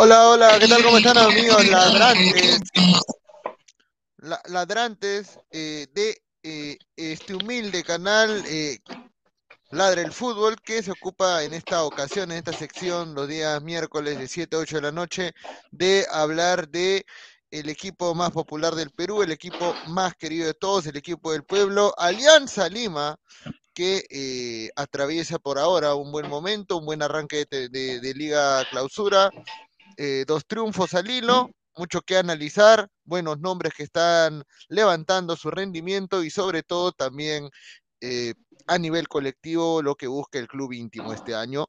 Hola, hola, ¿qué tal? ¿Cómo están amigos ladrantes? ladrantes eh, de eh, este humilde canal eh, Ladre el Fútbol que se ocupa en esta ocasión, en esta sección, los días miércoles de 7 a 8 de la noche, de hablar de el equipo más popular del Perú, el equipo más querido de todos, el equipo del pueblo, Alianza Lima, que atraviesa por ahora un buen momento, un buen arranque de Liga Clausura, eh, dos triunfos al hilo, mucho que analizar, buenos nombres que están levantando su rendimiento y sobre todo también eh, a nivel colectivo lo que busca el club íntimo este año.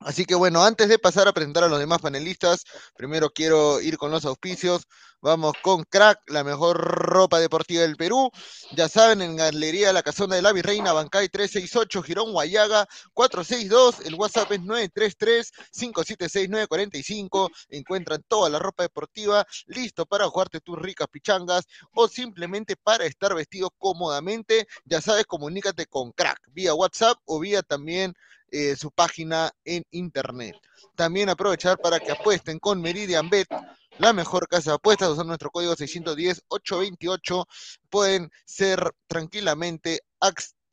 Así que bueno, antes de pasar a presentar a los demás panelistas, primero quiero ir con los auspicios. Vamos con Crack, la mejor ropa deportiva del Perú. Ya saben, en Galería La Casona de la Virreina, Bancay 368, Girón Guayaga 462. El WhatsApp es 933-576945. Encuentran toda la ropa deportiva listo para jugarte tus ricas pichangas o simplemente para estar vestido cómodamente. Ya sabes, comunícate con Crack vía WhatsApp o vía también eh, su página en internet. También aprovechar para que apuesten con Meridian Bet, la mejor casa de apuestas, usando nuestro código 610-828, pueden ser tranquilamente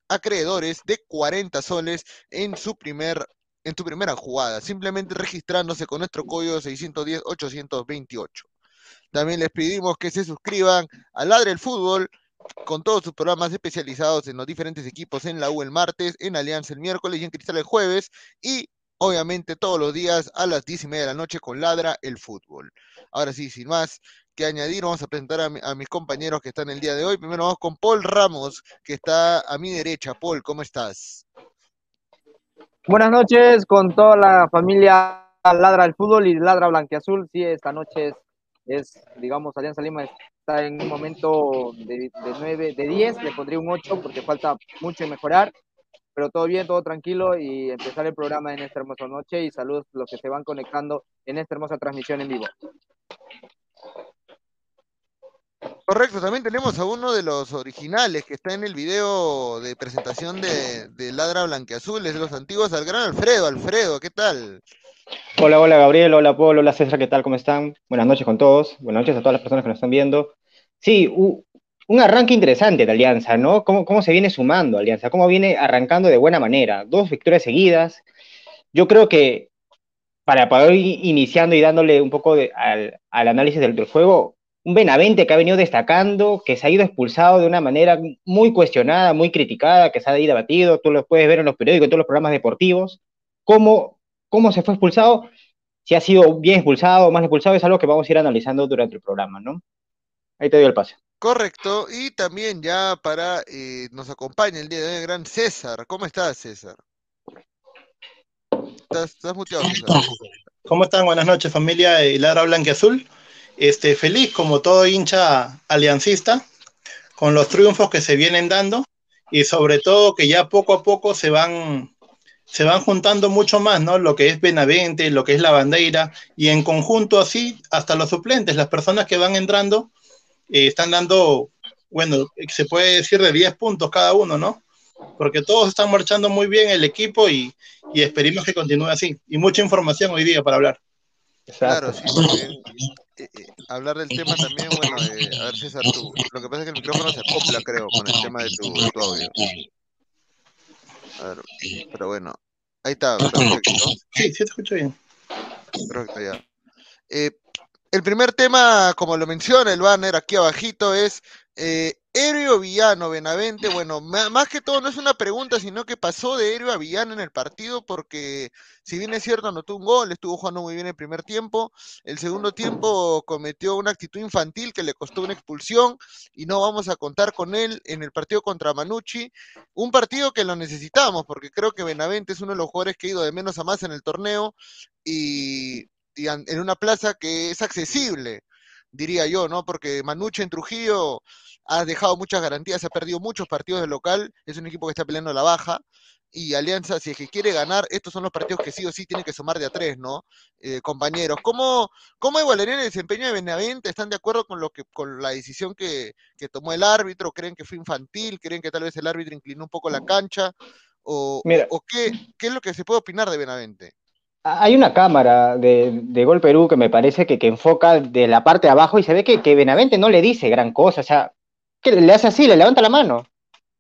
acreedores de 40 soles en su primer en tu primera jugada, simplemente registrándose con nuestro código 610-828. También les pedimos que se suscriban a Ladre el Fútbol con todos sus programas especializados en los diferentes equipos en la U el martes, en Alianza el miércoles y en Cristal el jueves. Y obviamente todos los días a las diez y media de la noche con Ladra el Fútbol. Ahora sí, sin más que añadir, vamos a presentar a, mis compañeros que están el día de hoy. Primero vamos con Paul Ramos, que está a mi derecha. Paul, ¿cómo estás? Buenas noches con toda la familia Ladra el Fútbol y Ladra Blanquiazul. Sí, esta noche es, es digamos, Alianza Lima está en un momento de, de 9, de 10, le pondría un 8 porque falta mucho mejorar, pero todo bien, todo tranquilo y empezar el programa en esta hermosa noche y saludos a los que se van conectando en esta hermosa transmisión en vivo. Correcto, también tenemos a uno de los originales que está en el video de presentación de, de Ladra Blanqueazules, de los antiguos, al gran Alfredo. Alfredo, ¿qué tal? Hola, hola Gabriel, hola Polo, hola César, ¿qué tal? ¿Cómo están? Buenas noches con todos, buenas noches a todas las personas que nos están viendo. Sí, un arranque interesante de Alianza, ¿no? ¿Cómo, ¿Cómo se viene sumando Alianza? ¿Cómo viene arrancando de buena manera? Dos victorias seguidas. Yo creo que para poder ir iniciando y dándole un poco al, análisis del, juego, un Benavente que ha venido destacando, que se ha ido expulsado de una manera muy cuestionada, muy criticada, que se ha ido debatido, tú lo puedes ver en los periódicos, en todos los programas deportivos, cómo cómo se fue expulsado, si ha sido bien expulsado o mal expulsado, es algo que vamos a ir analizando durante el programa, ¿no? Ahí te doy el pase. Correcto, y también ya para, eh, nos acompaña el día de hoy el gran César. ¿Cómo estás, César? Estás, muteado, César. ¿Cómo están? Buenas noches, familia y Lara Blanque Azul. Este, feliz como todo hincha aliancista con los triunfos que se vienen dando y sobre todo que ya poco a poco se van se van juntando mucho más, ¿no? Lo que es Benavente, lo que es la bandera, y en conjunto así, hasta los suplentes, las personas que van entrando, eh, están dando, bueno, se puede decir de 10 puntos cada uno, ¿no? Porque todos están marchando muy bien el equipo y, y esperemos que continúe así. Y mucha información hoy día para hablar. Claro, sí, eh, eh, hablar del tema también, bueno, a ver César, tú, lo que pasa es que el micrófono se acopla, creo, con el tema de tu, de tu audio. A ver, pero bueno, ahí está, perfecto. Sí, sí te escucho bien. Perfecto, ya. El primer tema, como lo menciona el banner aquí abajito, es eh, héroe o villano, Benavente. Bueno, más que todo no es una pregunta, sino que pasó de héroe a villano en el partido, porque si bien es cierto, anotó un gol, estuvo jugando muy bien el primer tiempo. El segundo tiempo cometió una actitud infantil que le costó una expulsión y no vamos a contar con él en el partido contra Manucci. Un partido que lo necesitamos, porque creo que Benavente es uno de los jugadores que ha ido de menos a más en el torneo y en una plaza que es accesible, diría yo, ¿no? Porque Manuche en Trujillo ha dejado muchas garantías, ha perdido muchos partidos de local, es un equipo que está peleando la baja, y Alianza, si es que quiere ganar, estos son los partidos que sí o sí tienen que sumar de a tres, ¿no? Eh, compañeros, ¿cómo, ¿cómo evaluarían el desempeño de Benavente? ¿Están de acuerdo con lo que, con la decisión que, que, tomó el árbitro? ¿Creen que fue infantil? ¿Creen que tal vez el árbitro inclinó un poco la cancha? ¿O, o qué, qué es lo que se puede opinar de Benavente? Hay una cámara de, Gol Perú que me parece que, que, enfoca de la parte de abajo y se ve que, que Benavente no le dice gran cosa, o sea, le hace así, le levanta la mano.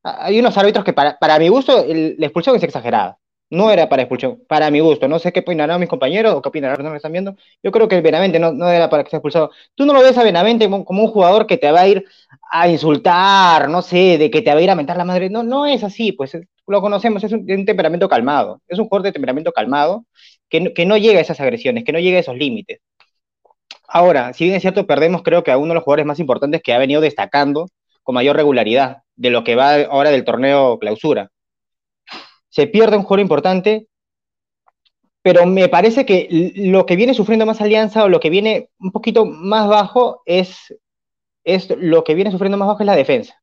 Hay unos árbitros que para, para mi gusto el, la expulsión es exagerada. No era para expulsión, para mi gusto. No sé qué opinarán mis compañeros o qué opinarán los que están viendo. Yo creo que Benavente no, no era para que sea expulsado. Tú no lo ves a Benavente como, un jugador que te va a ir a insultar, no sé, de que te va a ir a mentar la madre. No, no es así, pues lo conocemos, es un temperamento calmado. Es un jugador de temperamento calmado que, que no llega a esas agresiones, que no llega a esos límites. Ahora, si bien es cierto, perdemos creo que a uno de los jugadores más importantes que ha venido destacando con mayor regularidad de lo que va ahora del torneo clausura se pierde un jugador importante, pero me parece que lo que viene sufriendo más Alianza o lo que viene un poquito más bajo es, es lo que viene sufriendo más bajo es la defensa.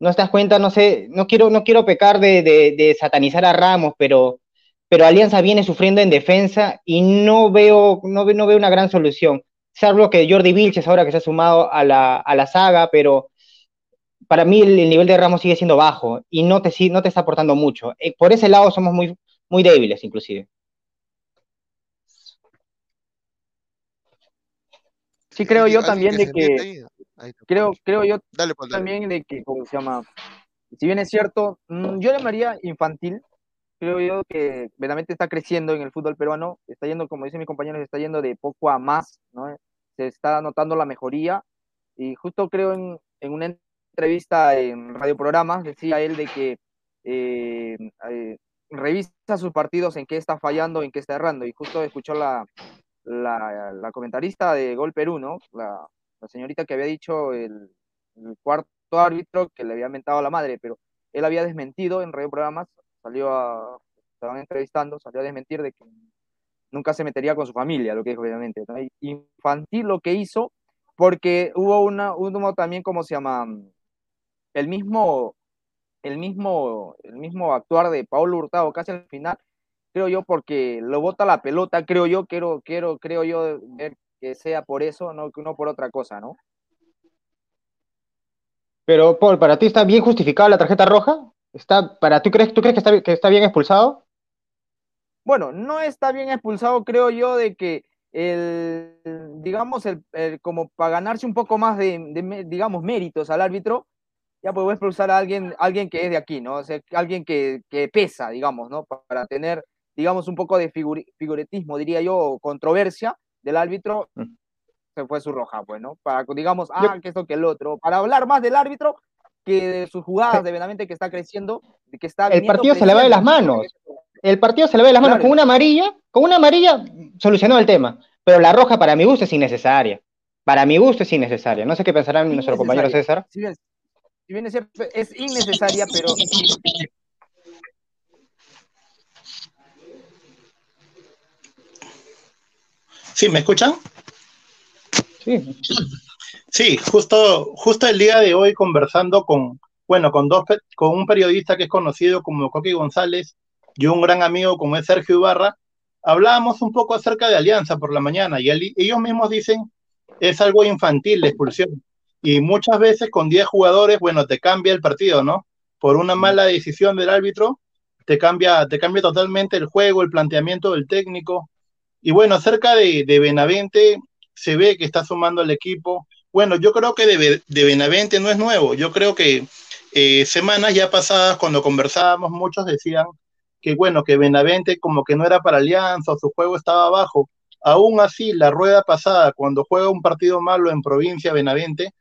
No te das cuenta, no sé, no quiero, no quiero pecar de, de, de satanizar a Ramos, pero, pero Alianza viene sufriendo en defensa y no veo, no, no veo una gran solución. Salvo que Jordi Vilches ahora que se ha sumado a la, a la saga, pero para mí el, el, nivel de Ramos sigue siendo bajo y no te, no te está aportando mucho. Eh, por ese lado somos muy, muy débiles, inclusive. Sí, creo yo también de que, creo, creo yo dale, pues, dale. también de que, ¿cómo se llama? Si bien es cierto, mm, yo llamaría infantil, creo yo que verdaderamente está creciendo en el fútbol peruano, está yendo, como dicen mis compañeros, está yendo de poco a más, ¿no? Se está notando la mejoría y justo creo en, en una entrevista en radioprogramas, decía él de que eh, eh, revisa sus partidos en qué está fallando, en qué está errando, y justo escuchó la, la, la comentarista de Gol Perú, ¿no? La, la señorita que había dicho el, el, cuarto árbitro que le había mentado a la madre, pero él había desmentido en radioprogramas, salió a, estaban entrevistando, salió a desmentir de que nunca se metería con su familia, lo que dijo obviamente. Infantil lo que hizo, porque hubo una, hubo también, ¿cómo se llama? el mismo, el mismo, el mismo actuar de Paulo Hurtado casi al final, creo yo, porque lo bota la pelota, creo yo, quiero, quiero, creo yo ver que sea por eso, no, no por otra cosa, ¿no? Pero, Paul, ¿para ti está bien justificada la tarjeta roja? ¿Está, para, ¿tú, crees, ¿Tú crees que está, que está bien expulsado? Bueno, no está bien expulsado, creo yo, de que el, digamos, el, el como para ganarse un poco más de, de, digamos, méritos al árbitro, ya voy a expulsar a alguien, alguien que es de aquí, ¿no? O sea, alguien que, que pesa, digamos, ¿no? Para tener, digamos, un poco de figur figuretismo, diría yo, controversia del árbitro, mm. se fue su roja, pues, ¿no? Para, digamos, ah, que esto que el otro, para hablar más del árbitro que de sus jugadas, de verdaderamente que está creciendo, que está... El partido se le va de las manos, el partido se le va de las manos, claro. con una amarilla, con una amarilla solucionó el tema, pero la roja para mi gusto es innecesaria. Para mi gusto es innecesaria. No sé qué pensarán nuestro compañero César. Sí, si bien es cierto, es innecesaria, pero... ¿Sí? ¿Me escuchan? Sí. Sí, justo, justo el día de hoy conversando con, bueno, con dos, con un periodista que es conocido como Coqui González y un gran amigo como es Sergio Ibarra, hablábamos un poco acerca de Alianza por la mañana y él, ellos mismos dicen es algo infantil la expulsión y muchas veces con 10 jugadores, bueno, te cambia el partido, ¿no? Por una mala decisión del árbitro, te cambia, te cambia totalmente el juego, el planteamiento del técnico. Y bueno, acerca de, de Benavente, se ve que está sumando al equipo. Bueno, yo creo que de, Benavente no es nuevo. Yo creo que eh, semanas ya pasadas, cuando conversábamos, muchos decían que bueno, que Benavente como que no era para Alianza, su juego estaba bajo. Aún así, la rueda pasada, cuando juega un partido malo en provincia Benavente,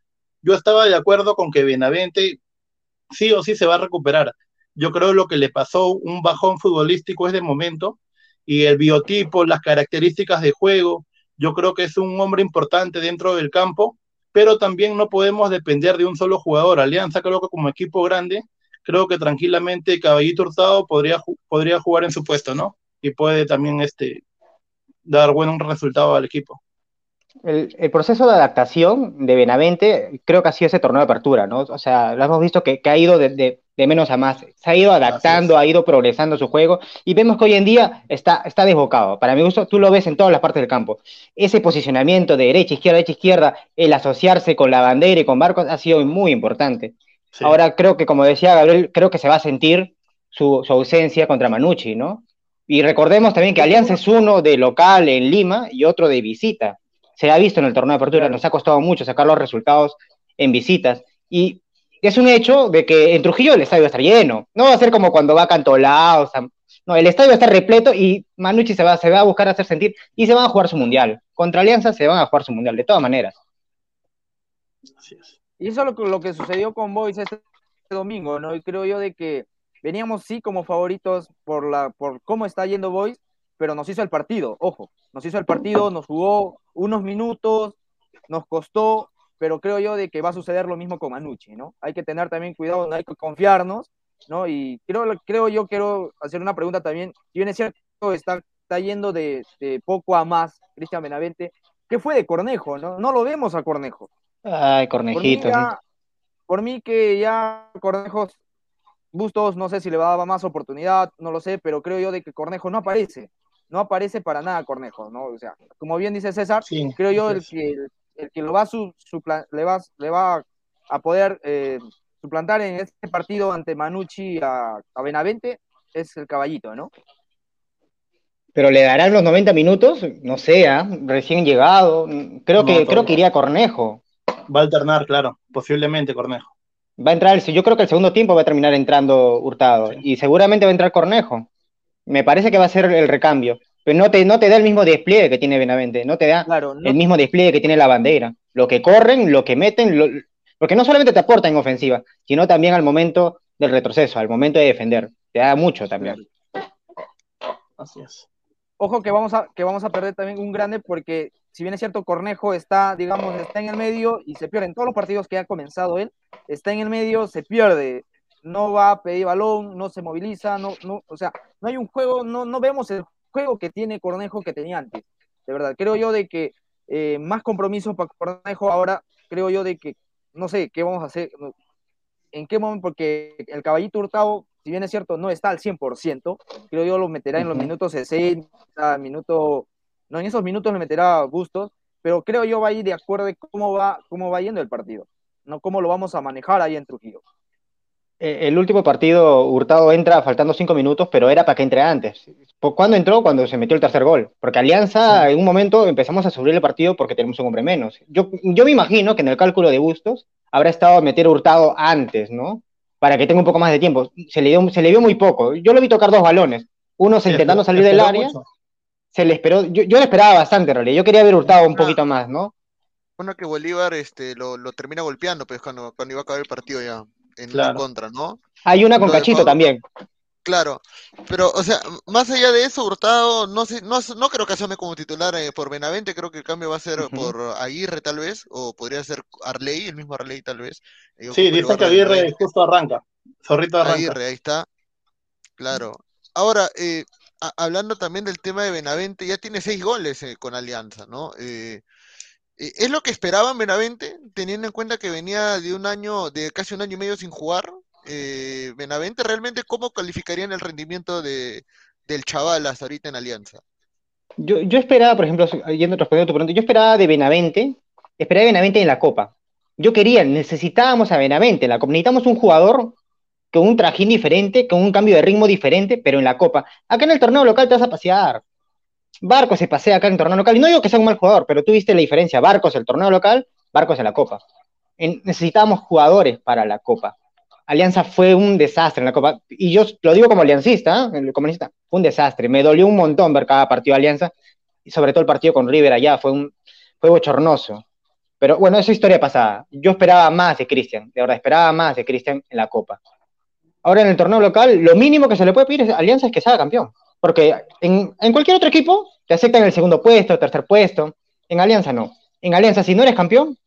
yo estaba de acuerdo con que Benavente sí o sí se va a recuperar. Yo creo lo que le pasó un bajón futbolístico es de momento y el biotipo, las características de juego, yo creo que es un hombre importante dentro del campo, pero también no podemos depender de un solo jugador. Alianza creo que como equipo grande, creo que tranquilamente Caballito Hurtado podría, podría jugar en su puesto, ¿no? Y puede también este, dar buen resultado al equipo el, el, proceso de adaptación de Benavente creo que ha sido ese torneo de apertura, ¿no? O sea, lo hemos visto que, que ha ido de, de, de, menos a más, se ha ido adaptando, ha ido progresando su juego y vemos que hoy en día está, está desbocado. Para mi gusto, tú lo ves en todas las partes del campo. Ese posicionamiento de derecha, izquierda, derecha, izquierda, el asociarse con la bandera y con Barcos ha sido muy importante. Sí. Ahora creo que, como decía Gabriel, creo que se va a sentir su, su ausencia contra Manucci, ¿no? Y recordemos también que Alianza es uno de local en Lima y otro de visita. Se ha visto en el torneo de apertura, nos ha costado mucho sacar los resultados en visitas. Y es un hecho de que en Trujillo el estadio va a estar lleno. No va a ser como cuando va a Cantolao. No, el estadio va a estar repleto y Manucci se va, se va a buscar hacer sentir y se van a jugar su mundial. Contra Alianza se van a jugar su mundial, de todas maneras. Y eso es lo, que sucedió con Boys este domingo, ¿no? Y creo yo de que veníamos sí como favoritos por, la, por cómo está yendo Boys, pero nos hizo el partido, ojo, nos hizo el partido, nos jugó unos minutos, nos costó, pero creo yo de que va a suceder lo mismo con Manucci, ¿no? Hay que tener también cuidado, no hay que confiarnos, ¿no? Y creo, creo yo quiero hacer una pregunta también, si bien es cierto, está, está yendo de, poco a más Cristian Benavente, ¿qué fue de Cornejo, no? No lo vemos a Cornejo. Ay, Cornejito. Por mí, que ya Cornejos Bustos, no sé si le va a dar más oportunidad, no lo sé, pero creo yo de que Cornejo no aparece, no aparece para nada Cornejo, ¿no? O sea, como bien dice César, creo yo el que, el, que lo va a su, le, va, le va a poder eh, suplantar en este partido ante Manucci a, a Benavente es el caballito, ¿no? Pero le darán los 90 minutos, no sé, ¿ah? recién llegado. Creo que creo que iría Cornejo. Va a alternar, claro, posiblemente Cornejo. Va a entrar, yo creo que el segundo tiempo va a terminar entrando Hurtado y seguramente va a entrar Cornejo. Me parece que va a ser el recambio, pero no te, no te da el mismo despliegue que tiene Benavente, no te da el mismo despliegue que tiene la bandera. Lo que corren, lo que meten, porque no solamente te aporta en ofensiva, sino también al momento del retroceso, al momento de defender. Te da mucho también. Así es. Ojo que vamos a, que vamos a perder también un grande porque si bien es cierto, Cornejo está, digamos, está en el medio y se pierde en todos los partidos que ha comenzado él, está en el medio, se pierde, no va a pedir balón, no se moviliza, no, no, o sea, no hay un juego, no, no vemos el juego que tiene Cornejo que tenía antes, de verdad, creo yo de que eh, más compromiso para Cornejo ahora, creo yo de que, no sé, qué vamos a hacer, en qué momento, porque el caballito hurtado, si bien es cierto, no está al 100%, creo yo lo meterá en los minutos 60, minuto no, en esos minutos le meterá gustos, pero creo yo va a ir de acuerdo de cómo va, cómo va yendo el partido, no cómo lo vamos a manejar ahí en Trujillo. Eh, el último partido, Hurtado entra faltando cinco minutos, pero era para que entre antes. ¿Cuándo entró? Cuando se metió el tercer gol. Porque Alianza, en un momento, empezamos a subir el partido porque tenemos un hombre menos. Yo, yo me imagino que en el cálculo de Bustos habrá estado a meter Hurtado antes, ¿no? Para que tenga un poco más de tiempo. Se le, dio, se le vio muy poco. Yo lo vi tocar dos balones. Uno intentando salir del área se le esperó, yo, yo le esperaba bastante en realidad, yo quería haber hurtado un poquito más, ¿no? Bueno, que Bolívar este, lo, termina golpeando, pues cuando, cuando iba a acabar el partido ya, en la contra, ¿no? Hay una con Cachito también. Claro, pero, o sea, más allá de eso, Hurtado, no sé, no, no creo que asome como titular eh, por Benavente, creo que el cambio va a ser por Aguirre tal vez, o podría ser Arley, el mismo Arley tal vez. sí, dice que Aguirre justo arranca, Zorrito arranca. Aguirre, ahí está, claro. Ahora, eh, hablando también del tema de Benavente, ya tiene seis goles eh, con Alianza, ¿no? Eh, eh, ¿Es lo que esperaban Benavente, teniendo en cuenta que venía de un año, de casi un año y medio sin jugar? Benavente, ¿realmente cómo calificarían el rendimiento de, del chaval hasta ahorita en Alianza? Yo, yo esperaba, por ejemplo, yendo respondiendo a tu pregunta, yo esperaba de Benavente, esperaba de Benavente en la Copa. Yo quería, necesitábamos a Benavente en la Copa, necesitamos un jugador con un trajín diferente, con un cambio de ritmo diferente, pero en la Copa. Acá en el torneo local te vas a pasear. Barcos se pasea acá en torneo local. Y no digo que sea un mal jugador, pero tú viste la diferencia. Barcos el torneo local, Barcos en la Copa. necesitábamos jugadores para la Copa. Alianza fue un desastre en la Copa. Y yo lo digo como aliancista, ¿eh? comunista, fue un desastre. Me dolió un montón ver cada partido de Alianza, y sobre todo el partido con River allá, fue, un, fue bochornoso. Pero bueno, esa historia pasada. Yo esperaba más de Cristian, de verdad, esperaba más de Cristian en la Copa. Ahora en el torneo local, lo mínimo que se le puede pedir a Alianza es que sea campeón. Porque en, cualquier otro equipo te aceptan el segundo puesto, tercer puesto. En Alianza no. En Alianza, si no eres campeón,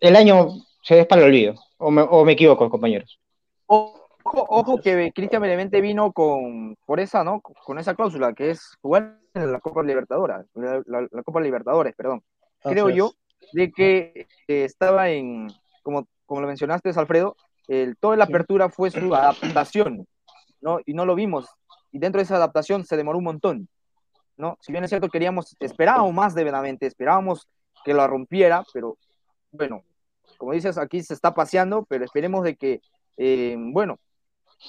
el año se es para el olvido. O me, equivoco, compañeros. Ojo, que Cristian Benevente vino con por esa, ¿no? Con esa cláusula que es jugar en la Copa Libertadores, la, Copa Libertadores, perdón. Creo yo de que estaba en, como, como lo mencionaste, Alfredo, el, toda la apertura fue su adaptación, ¿no? Y no lo vimos. Y dentro de esa adaptación se demoró un montón, ¿no? Si bien es cierto, queríamos, esperábamos más de Benavente, esperábamos que lo rompiera, pero bueno, como dices, aquí se está paseando, pero esperemos de que, eh, bueno,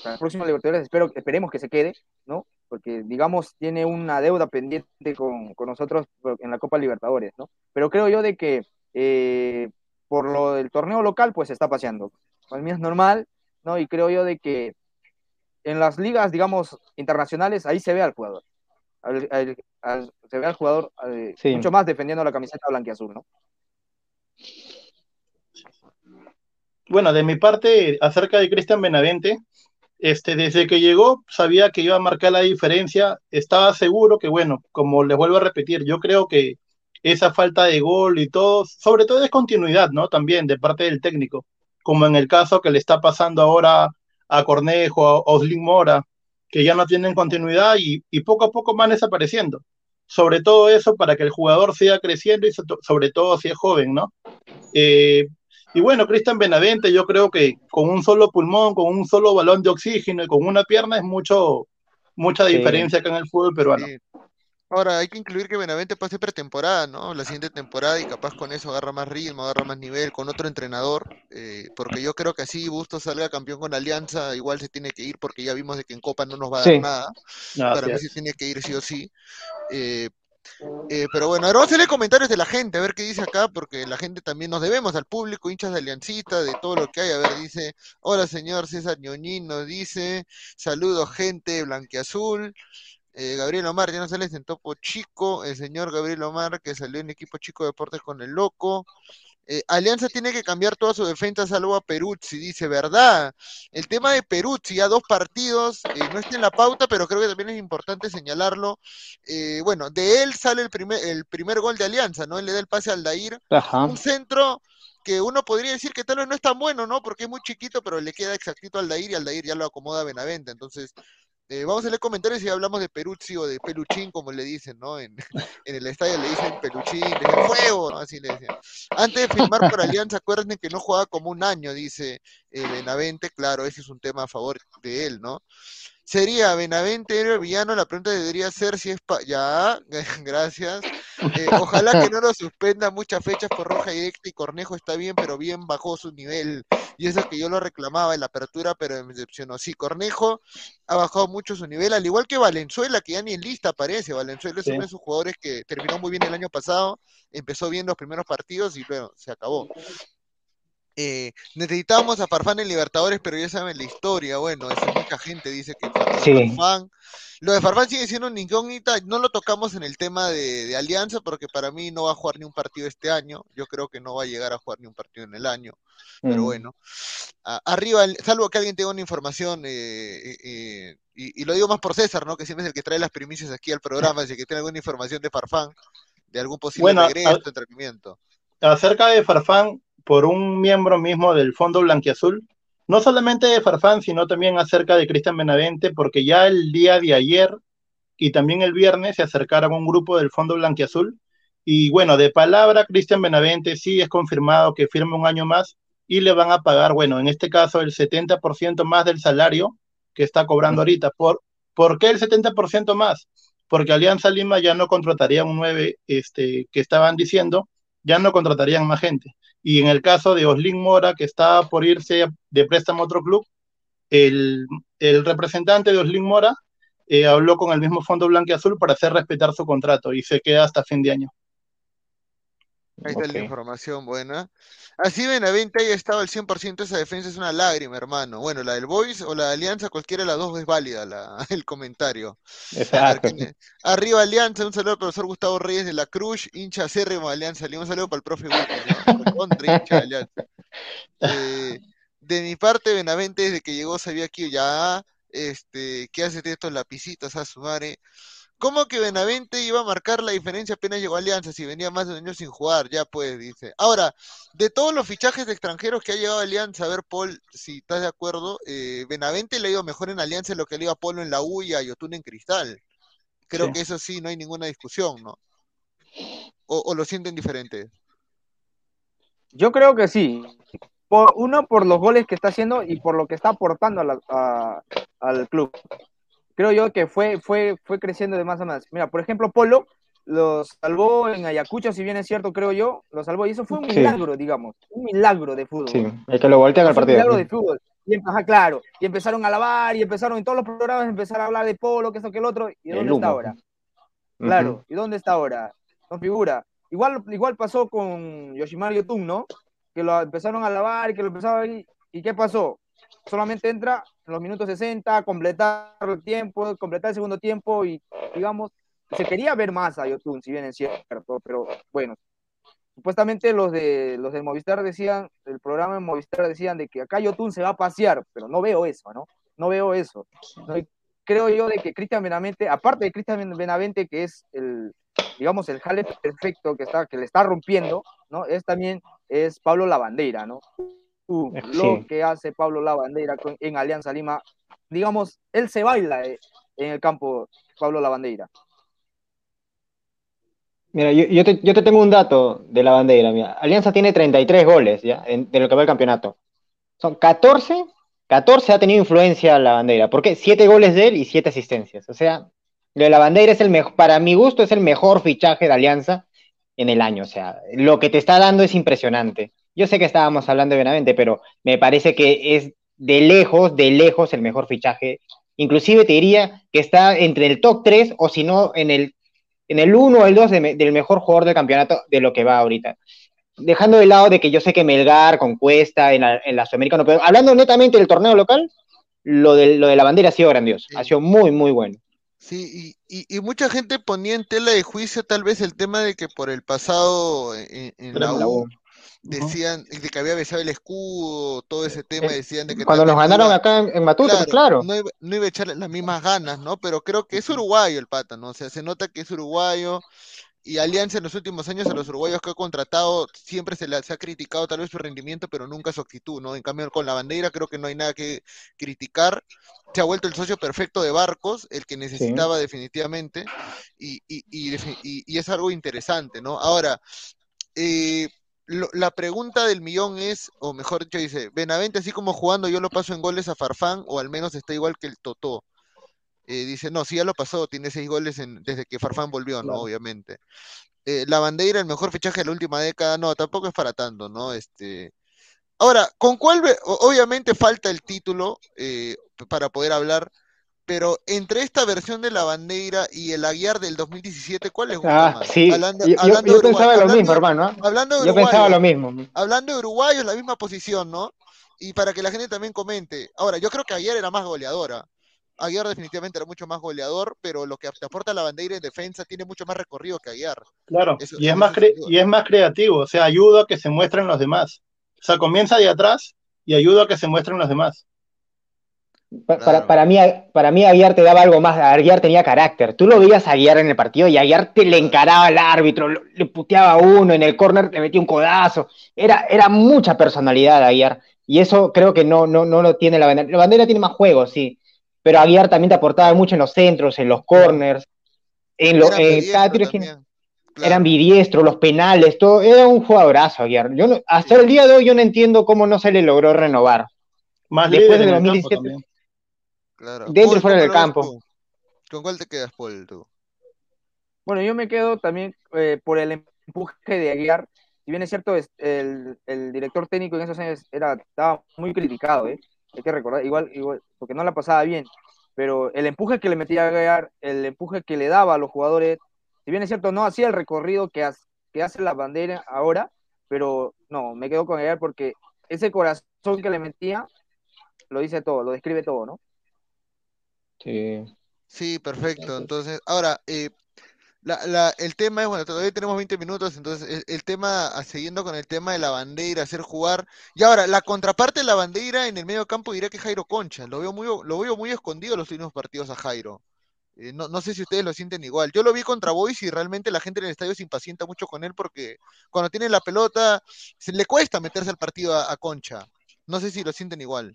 la próxima Libertadores espero, esperemos que se quede, ¿no? porque digamos tiene una deuda pendiente con, nosotros en la Copa Libertadores, ¿no? Pero creo yo de que eh, por lo del torneo local, pues se está paseando. Para mí es normal, ¿no? Y creo yo de que en las ligas, digamos, internacionales, ahí se ve al jugador. se ve al jugador eh, mucho más defendiendo la camiseta blanquiazul, ¿no? Bueno, de mi parte, acerca de Cristian Benavente, este, desde que llegó sabía que iba a marcar la diferencia, estaba seguro que, bueno, como les vuelvo a repetir, yo creo que esa falta de gol y todo, sobre todo es continuidad, ¿no? También de parte del técnico, como en el caso que le está pasando ahora a Cornejo, a Oslin Mora, que ya no tienen continuidad y, poco a poco van desapareciendo. Sobre todo eso para que el jugador siga creciendo y sobre todo si es joven, ¿no? Eh, y bueno, Cristian Benavente, yo creo que con un solo pulmón, con un solo balón de oxígeno y con una pierna es mucho, mucha diferencia acá en el fútbol peruano. Ahora, hay que incluir que Benavente pase pretemporada, ¿no? La siguiente temporada y capaz con eso agarra más ritmo, agarra más nivel con otro entrenador, eh, porque yo creo que así Bustos salga campeón con Alianza, igual se tiene que ir porque ya vimos de que en Copa no nos va a dar nada. Para mí sí tiene que ir sí o sí. Eh, eh, pero bueno, ahora vamos a leer comentarios de la gente, a ver qué dice acá, porque la gente también nos debemos al público, hinchas de Aliancita, de todo lo que hay. A ver, dice, hola señor César Ñoñín, nos dice, saludos gente blanqueazul. Eh, Gabriel Omar, ya no sale en topo chico, el señor Gabriel Omar, que salió en equipo chico de deportes con el loco. Eh, Alianza tiene que cambiar toda su defensa salvo a Peruzzi, dice, ¿verdad? El tema de Peruzzi, ya dos partidos, eh, no está en la pauta, pero creo que también es importante señalarlo. Eh, bueno, de él sale el primer, el primer gol de Alianza, ¿no? Él le da el pase al Dair, un centro que uno podría decir que tal vez no es tan bueno, ¿no? Porque es muy chiquito, pero le queda exactito al Dair y al Dair ya lo acomoda Benavente, entonces eh, vamos a leer comentarios y hablamos de Peruzzi o de Peluchín, como le dicen, ¿no? En, el estadio le dicen Peluchín, de fuego, ¿no? Así le decían. Antes de firmar por Alianza, acuérdense que no jugaba como un año, dice eh, Benavente, claro, ese es un tema a favor de él, ¿no? Sería Benavente, héroe villano, la pregunta debería ser si es... Pa ya, gracias. Eh, ojalá que no lo suspenda muchas fechas por roja directa y Cornejo está bien, pero bien bajó su nivel. Y eso es que yo lo reclamaba en la apertura, pero me decepcionó. Sí, Cornejo ha bajado mucho su nivel, al igual que Valenzuela, que ya ni en lista aparece. Valenzuela es uno de esos jugadores que terminó muy bien el año pasado, empezó bien los primeros partidos y luego se acabó. Eh, necesitábamos a Farfán en Libertadores, pero ya saben la historia. Bueno, esa mucha gente dice que Farfán. Lo de Farfán sigue siendo una incógnita. No lo tocamos en el tema de, Alianza, porque para mí no va a jugar ni un partido este año. Yo creo que no va a llegar a jugar ni un partido en el año. Pero mm. bueno, arriba, salvo que alguien tenga una información, eh, eh, y, lo digo más por César, ¿no? Que siempre es el que trae las primicias aquí al programa, si que tiene alguna información de Farfán, de algún posible regreso, entrenamiento. Acerca de Farfán, por un miembro mismo del Fondo Blanquiazul, no solamente de Farfán, sino también acerca de Cristian Benavente, porque ya el día de ayer y también el viernes se acercaron un grupo del Fondo Blanquiazul. Y bueno, de palabra, Cristian Benavente sí es confirmado que firme un año más y le van a pagar, bueno, en este caso el 70% más del salario que está cobrando ahorita. ¿Por, ¿por qué el 70% más? Porque Alianza Lima ya no contrataría un 9 este, que estaban diciendo, ya no contratarían más gente. Y en el caso de Oslin Mora, que está por irse de préstamo a otro club, el, representante de Oslin Mora eh, habló con el mismo Fondo Blanco y Azul para hacer respetar su contrato y se queda hasta fin de año. Ahí está la información buena. Así Benavente haya estado al 100%, esa defensa es una lágrima, hermano. Bueno, la del Boys o la de Alianza, cualquiera de las dos es válida la, el comentario. Exacto. Arriba Alianza, un saludo al profesor Gustavo Reyes de la Cruz, hincha acérrimo de Alianza. Un saludo para el profe contra hincha de Alianza. Eh, de mi parte, Benavente, desde que llegó, sabía que ya, este, ¿qué hace de estos lapicitos a su madre? ¿Cómo que Benavente iba a marcar la diferencia apenas llegó a Alianza si venía más de un año sin jugar? Ya pues, dice. Ahora, de todos los fichajes de extranjeros que ha llegado a Alianza, a ver, Paul, si estás de acuerdo, eh, Benavente le ha ido mejor en Alianza de lo que le iba a Polo en la U y a Yotun en Cristal. Creo que eso sí, no hay ninguna discusión, ¿no? ¿O, lo sienten diferente? Yo creo que sí. Por, uno, por los goles que está haciendo y por lo que está aportando al club creo yo que fue, fue, fue creciendo de más a más. Mira, por ejemplo, Polo los salvó en Ayacucho, si bien es cierto, creo yo, lo salvó, y eso fue un milagro, digamos, un milagro de fútbol. Sí, es que lo voltean al partido. Un milagro de fútbol. Y, ajá, claro, y empezaron a lavar y empezaron en todos los programas a empezar a hablar de polo, que esto, que el otro. ¿Y dónde está ahora? Claro, ¿y dónde está ahora? No figura. Igual, igual pasó con Yoshimaru Yotun, ¿no? Que lo empezaron a lavar y que lo empezaron a... ¿Y qué pasó? Solamente entra en los minutos 60, completar el tiempo, completar el segundo tiempo y, digamos, se quería ver más a Yotun, si bien es cierto, pero bueno, supuestamente los de los del Movistar decían, el programa de Movistar decían de que acá Yotun se va a pasear, pero no veo eso, ¿no? No veo eso. creo yo de que Cristian Benavente, aparte de Cristian Benavente, que es el, digamos, el jale perfecto que está, que le está rompiendo, ¿no? Es también, es Pablo Lavandera, ¿no? Uh, lo que hace Pablo Lavandera en Alianza Lima, digamos, él se baila eh, en el campo, Pablo Lavandera. Mira, yo, te, tengo un dato de la bandera. Mira. Alianza tiene 33 goles ¿ya? En, de lo que va el campeonato. Son 14, 14 ha tenido influencia la bandera. ¿Por qué? 7 goles de él y 7 asistencias. O sea, lo de la bandera es el mejor, para mi gusto es el mejor fichaje de Alianza en el año. O sea, lo que te está dando es impresionante. Yo sé que estábamos hablando de Benavente, pero me parece que es de lejos, de lejos el mejor fichaje. Inclusive te diría que está entre el top 3 o si no en el en el 1 o el 2 del mejor jugador del campeonato de lo que va ahorita. Dejando de lado de que yo sé que Melgar con Cuesta en la, en la Sudamericana, pero hablando netamente del torneo local, lo de, lo de la bandera ha sido grandioso, ha sido muy, muy bueno. Sí, y, y, mucha gente ponía en tela de juicio tal vez el tema de que por el pasado en, la U, decían de que había besado el escudo, todo ese tema, eh, decían de que... Cuando nos ganaron acá en, en pues, claro, No, iba, a echarle las mismas ganas, ¿no? Pero creo que es uruguayo el pata, ¿no? O sea, se nota que es uruguayo y Alianza en los últimos años a los uruguayos que ha contratado siempre se les ha criticado tal vez su rendimiento, pero nunca su actitud, ¿no? En cambio con la bandera creo que no hay nada que criticar. Se ha vuelto el socio perfecto de Barcos, el que necesitaba definitivamente, y, y, y, y, es algo interesante, ¿no? Ahora, eh, la pregunta del millón es, o mejor dicho, dice, Benavente, así como jugando, yo lo paso en goles a Farfán, o al menos está igual que el Totó. Eh, dice, no, sí, ya lo pasó, tiene seis goles desde que Farfán volvió, ¿no? Obviamente. Eh, la bandera, el mejor fichaje de la última década, no, tampoco es para tanto, ¿no? Este. Ahora, ¿con cuál? Obviamente falta el título eh, para poder hablar, pero entre esta versión de la bandera y el Aguiar del 2017, ¿cuál es gusta ah, Sí, hablando, yo, pensaba lo mismo, hermano. Hablando de yo pensaba lo mismo. Hablando de Uruguay, es la misma posición, ¿no? Y para que la gente también comente. Ahora, yo creo que Aguiar era más goleadora. Aguiar definitivamente era mucho más goleador, pero lo que te aporta la bandera en defensa tiene mucho más recorrido que Aguiar. Claro, y, es más y es más creativo, o sea, ayuda a que se muestren los demás. O sea, comienza de atrás y ayuda a que se muestren los demás. Para, para, mí, para mí Aguiar te daba algo más, Aguiar tenía carácter. Tú lo veías a Aguiar en el partido y Aguiar te le encaraba al árbitro, le puteaba a uno, en el córner le metía un codazo. Era, era mucha personalidad Aguiar. Y eso creo que no, no, no lo tiene la bandera. La bandera tiene más juego, sí. Pero Aguiar también te aportaba mucho en los centros, en los corners, en, lo, cada tiro Eran bidiestros, los penales, todo. Era un jugadorazo Aguiar. Yo hasta el día de hoy yo no entiendo cómo no se le logró renovar. Más Después de 2017. Dentro y fuera del campo. ¿Con cuál te quedas, Paul, tú? Bueno, yo me quedo también eh, por el empuje de Aguiar. Si bien es cierto, el, el director técnico en esos años era, estaba muy criticado, ¿eh? hay que recordar, igual, igual, porque no la pasaba bien, pero el empuje que le metía a Aguiar, el empuje que le daba a los jugadores, si bien es cierto, no hacía el recorrido que, que hace la bandera ahora, pero no, me quedo con Aguiar porque ese corazón que le metía lo dice todo, lo describe todo, ¿no? Sí. Sí, perfecto. Entonces, ahora, eh, la, el tema es, bueno, todavía tenemos 20 minutos, entonces el, tema, siguiendo con el tema de la bandera, hacer jugar. Y ahora, la contraparte de la bandera en el medio campo diría que Jairo Concha. Lo veo muy, lo veo muy escondido los últimos partidos a Jairo. Eh, no, no, sé si ustedes lo sienten igual. Yo lo vi contra Boys y realmente la gente en el estadio se impacienta mucho con él porque cuando tiene la pelota se le cuesta meterse al partido a Concha. No sé si lo sienten igual.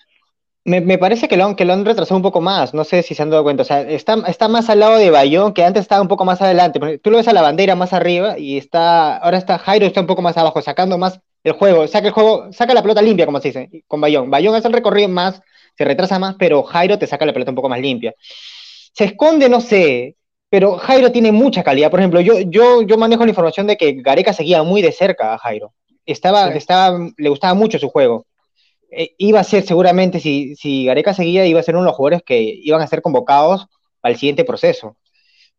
Me, parece que lo, han, que lo han retrasado un poco más, no sé si se han dado cuenta, o sea, está, está más al lado de Bayón, que antes estaba un poco más adelante, tú lo ves a la bandera más arriba y está, ahora está Jairo está un poco más abajo, sacando más el juego, saca el juego, saca la pelota limpia, como se dice, con Bayón. Bayón hace el recorrido más, se retrasa más, pero Jairo te saca la pelota un poco más limpia. Se esconde, no sé, pero Jairo tiene mucha calidad. Por ejemplo, yo, yo, yo manejo la información de que Gareca seguía muy de cerca a Jairo. Estaba, estaba, le gustaba mucho su juego eh, iba a ser seguramente, si, si Gareca seguía, iba a ser uno de los jugadores que iban a ser convocados para el siguiente proceso.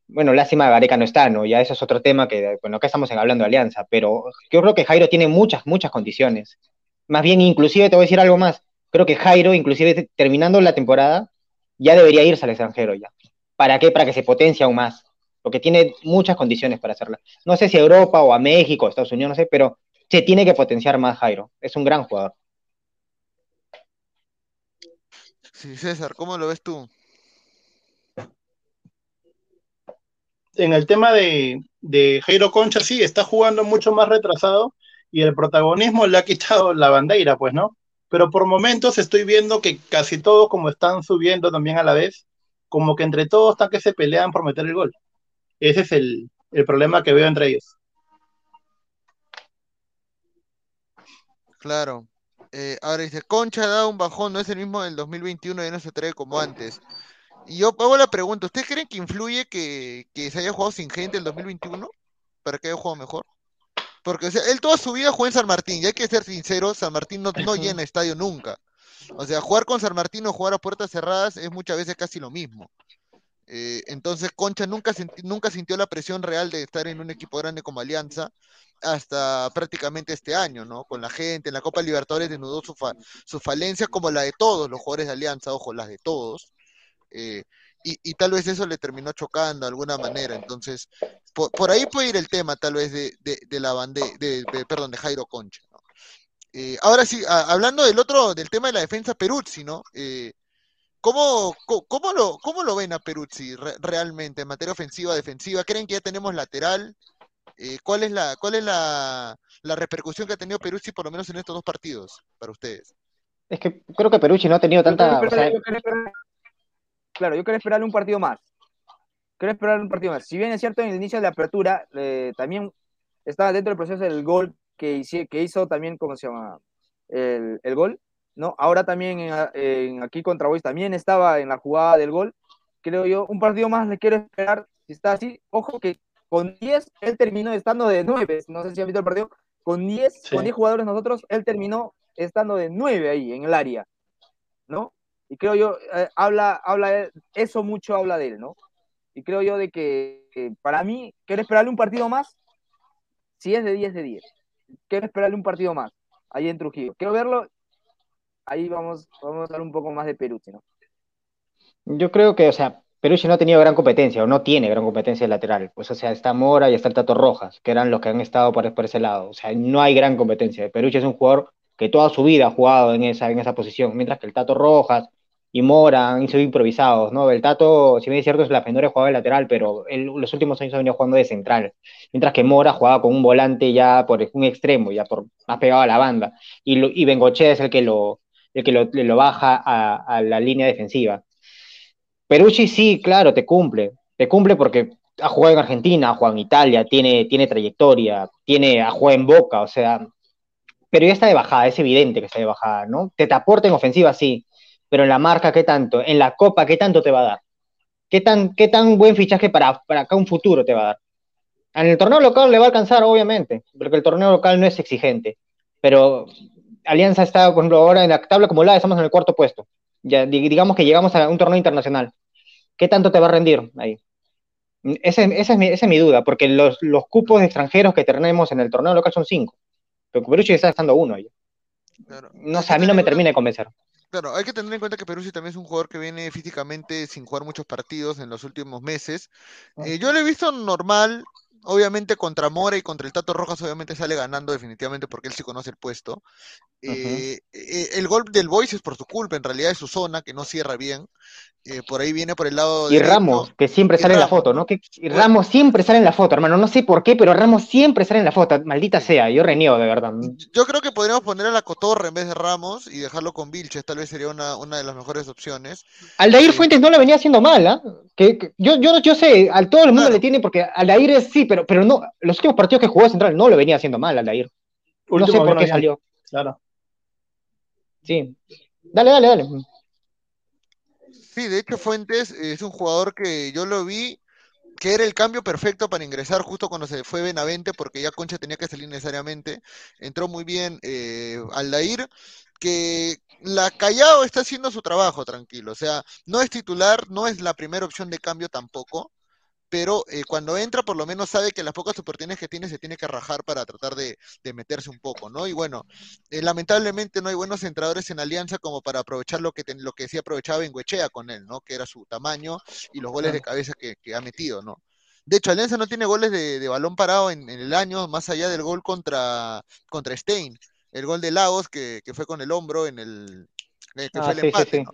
Bueno, lástima Gareca no está, ¿no? Ya eso es otro tema que, bueno, acá estamos hablando de alianza, pero yo creo que Jairo tiene muchas, muchas condiciones. Más bien, inclusive, te voy a decir algo más. Creo que Jairo, inclusive terminando la temporada, ya debería irse al extranjero ya. ¿Para qué? Para que se potencie aún más. Porque tiene muchas condiciones para hacerla. No sé si a Europa o a México, Estados Unidos, no sé, pero se tiene que potenciar más Jairo. Es un gran jugador. Sí, César, ¿cómo lo ves tú? En el tema de, de Jairo Concha, sí, está jugando mucho más retrasado y el protagonismo le ha quitado la bandera, pues, ¿no? Pero por momentos estoy viendo que casi todos, como están subiendo también a la vez, como que entre todos están que se pelean por meter el gol. Ese es el, el problema que veo entre ellos. Claro. Eh, ahora dice, Concha ha dado un bajón, no es el mismo del 2021, ya no se trae como antes. Y yo hago la pregunta, ¿ustedes creen que influye que, que se haya jugado sin gente el 2021? ¿Para que haya jugado mejor? Porque o sea, él toda su vida jugó en San Martín, y hay que ser sincero, San Martín no, no llena estadio nunca. O sea, jugar con San Martín o jugar a puertas cerradas es muchas veces casi lo mismo. Eh, entonces Concha nunca, nunca sintió la presión real de estar en un equipo grande como Alianza hasta prácticamente este año, ¿no? Con la gente, en la Copa Libertadores denudó su, fa- su falencia como la de todos los jugadores de Alianza, ojo, las de todos. eh, y, y tal vez eso le terminó chocando de alguna manera. Entonces, por, por ahí puede ir el tema, tal vez, de, de, de la bande de, perdón, de Jairo Concha, ¿no? Eh, ahora sí, hablando del otro, del tema de la defensa Peruzzi, ¿no? Eh, ¿cómo, cómo lo, ¿Cómo lo ven a Peruzzi re- realmente en materia ofensiva, defensiva? ¿Creen que ya tenemos lateral? Eh, ¿cuál es, la, cuál es la, la repercusión que ha tenido Peruzzi por lo menos en estos dos partidos para ustedes? Es que creo que Perucci no ha tenido Yo tanta. o esperar- sea, yo quiero esperar- claro, yo quiero esperarle un partido más. Quiero esperar un partido más. Si bien es cierto, en el inicio de la apertura, eh, también estaba dentro del proceso del gol que, hice- que hizo también, ¿cómo se llama? El, el gol, ¿no? Ahora también en, en aquí contra Boys también estaba en la jugada del gol. Creo yo, un partido más le quiero esperar. Si está así, ojo que con 10 él terminó estando de 9. No sé si han visto el partido. Con 10, Sí. con 10 jugadores nosotros, él terminó estando de 9 ahí en el área, ¿no? Y creo yo, eh, habla, habla, eso mucho habla de él, ¿no? Y creo yo de que eh, para mí, quiero esperarle un partido más, si es de 10 de 10. Quiero esperarle un partido más, ahí en Trujillo. Quiero verlo, ahí vamos, vamos a hablar un poco más de Peruzzi, ¿no? yo creo que, o sea, Perucci no ha tenido gran competencia, o no tiene gran competencia lateral. Pues, o sea, está Mora y está el Tato Rojas, que eran los que han estado por, ese lado. O sea, no hay gran competencia. Perucci es un jugador que toda su vida ha jugado en esa, en esa posición, mientras que el Tato Rojas y Mora han sido improvisados, ¿no? El Tato, si bien es cierto, es la Fendores jugaba de lateral, pero él los últimos años ha venido jugando de central, mientras que Mora jugaba con un volante ya por un extremo, ya por más pegado a la banda, y, lo, y es el que lo, el que lo, baja a, a la línea defensiva. Perucci sí, claro, te cumple, te cumple porque ha jugado en Argentina, ha jugado en Italia, tiene, tiene trayectoria, tiene, ha jugado en Boca, o sea, pero ya está de bajada, es evidente que está de bajada, ¿no? Te, te aporta en ofensiva, sí, pero en la marca, ¿qué tanto? En la Copa, ¿qué tanto te va a dar? ¿Qué tan, qué tan buen fichaje para, para acá un futuro te va a dar? En el torneo local le va a alcanzar, obviamente, porque el torneo local no es exigente, pero Alianza está, por ejemplo, ahora en la tabla acumulada, estamos en el cuarto puesto. Ya, digamos que llegamos a un torneo internacional. ¿Qué tanto te va a rendir ahí? Esa, esa, es, mi, esa es mi duda, porque los, los cupos extranjeros que tenemos en el torneo local son cinco, pero Perucci está estando uno ahí. Claro. No sé, a mí no me termina de convencer. Claro, hay que tener en cuenta que Peruzzi también es un jugador que viene físicamente sin jugar muchos partidos en los últimos meses. Eh, yo lo he visto normal, obviamente contra Mora y contra el Tato Rojas, obviamente sale ganando definitivamente porque él sí conoce el puesto. Eh, eh, el gol del Boys es por su culpa, en realidad es su zona que no cierra bien. Eh, por ahí viene por el lado Y derecho. Ramos, que siempre Y sale en la foto, ¿no? Que, y Ramos siempre sale en la foto, hermano. No sé por qué, pero Ramos siempre sale en la foto. Maldita sea, yo reniego, de verdad. Yo creo que podríamos poner a la Cotorra en vez de Ramos y dejarlo con Vilches, tal vez sería una, una de las mejores opciones. Aldair Fuentes no la venía haciendo mal, ¿ah? Que, que- yo, yo, yo sé, a todo el mundo Claro. le tiene, porque Aldair es sí, pero, pero no, los últimos partidos que jugó de central no lo venía haciendo mal, Aldair. No sé Último por qué salió. Claro. Sí. Dale, dale, dale. Sí, de hecho Fuentes es un jugador que yo lo vi que era el cambio perfecto para ingresar justo cuando se fue Benavente, porque ya Concha tenía que salir necesariamente. Entró muy bien eh, Aldair, que la Callao está haciendo su trabajo tranquilo. O sea, no es titular, no es la primera opción de cambio tampoco pero eh, cuando entra por lo menos sabe que las pocas oportunidades que tiene se tiene que rajar para tratar de, meterse un poco, ¿no? Y bueno, eh, lamentablemente no hay buenos entradores en Alianza como para aprovechar lo que, lo que sí aprovechaba en Huechea con él, ¿no? Que era su tamaño y los goles de cabeza que, ha metido, ¿no? De hecho, Alianza no tiene goles de, balón parado en, el año, más allá del gol contra, contra Stein, el gol de Lagos que, fue con el hombro en el, eh, que fue el ah, empate, ¿no?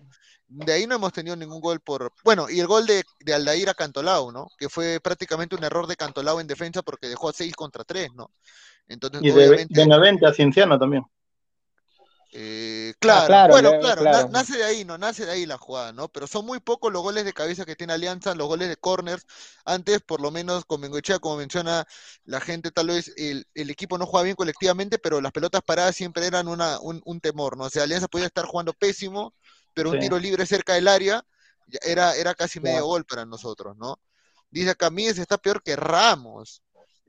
De ahí no hemos tenido ningún gol por. Bueno, y el gol de, de Aldair a Cantolao, ¿no? Que fue prácticamente un error de Cantolao en defensa porque dejó a 6 contra 3, ¿no? Entonces, y de, de a Cienciano también. Eh, ah, claro, bueno, claro, nace de ahí, ¿no? Nace de ahí la jugada, ¿no? Pero son muy pocos los goles de cabeza que tiene Alianza, los goles de corners. Antes, por lo menos, con Bengochea, como menciona la gente, tal vez el, equipo no juega bien colectivamente, pero las pelotas paradas siempre eran una, un, un temor, ¿no? O sea, Alianza podía estar jugando pésimo, pero un tiro libre cerca del área era, era casi medio gol para nosotros, ¿no? Dice Camilles está peor que Ramos.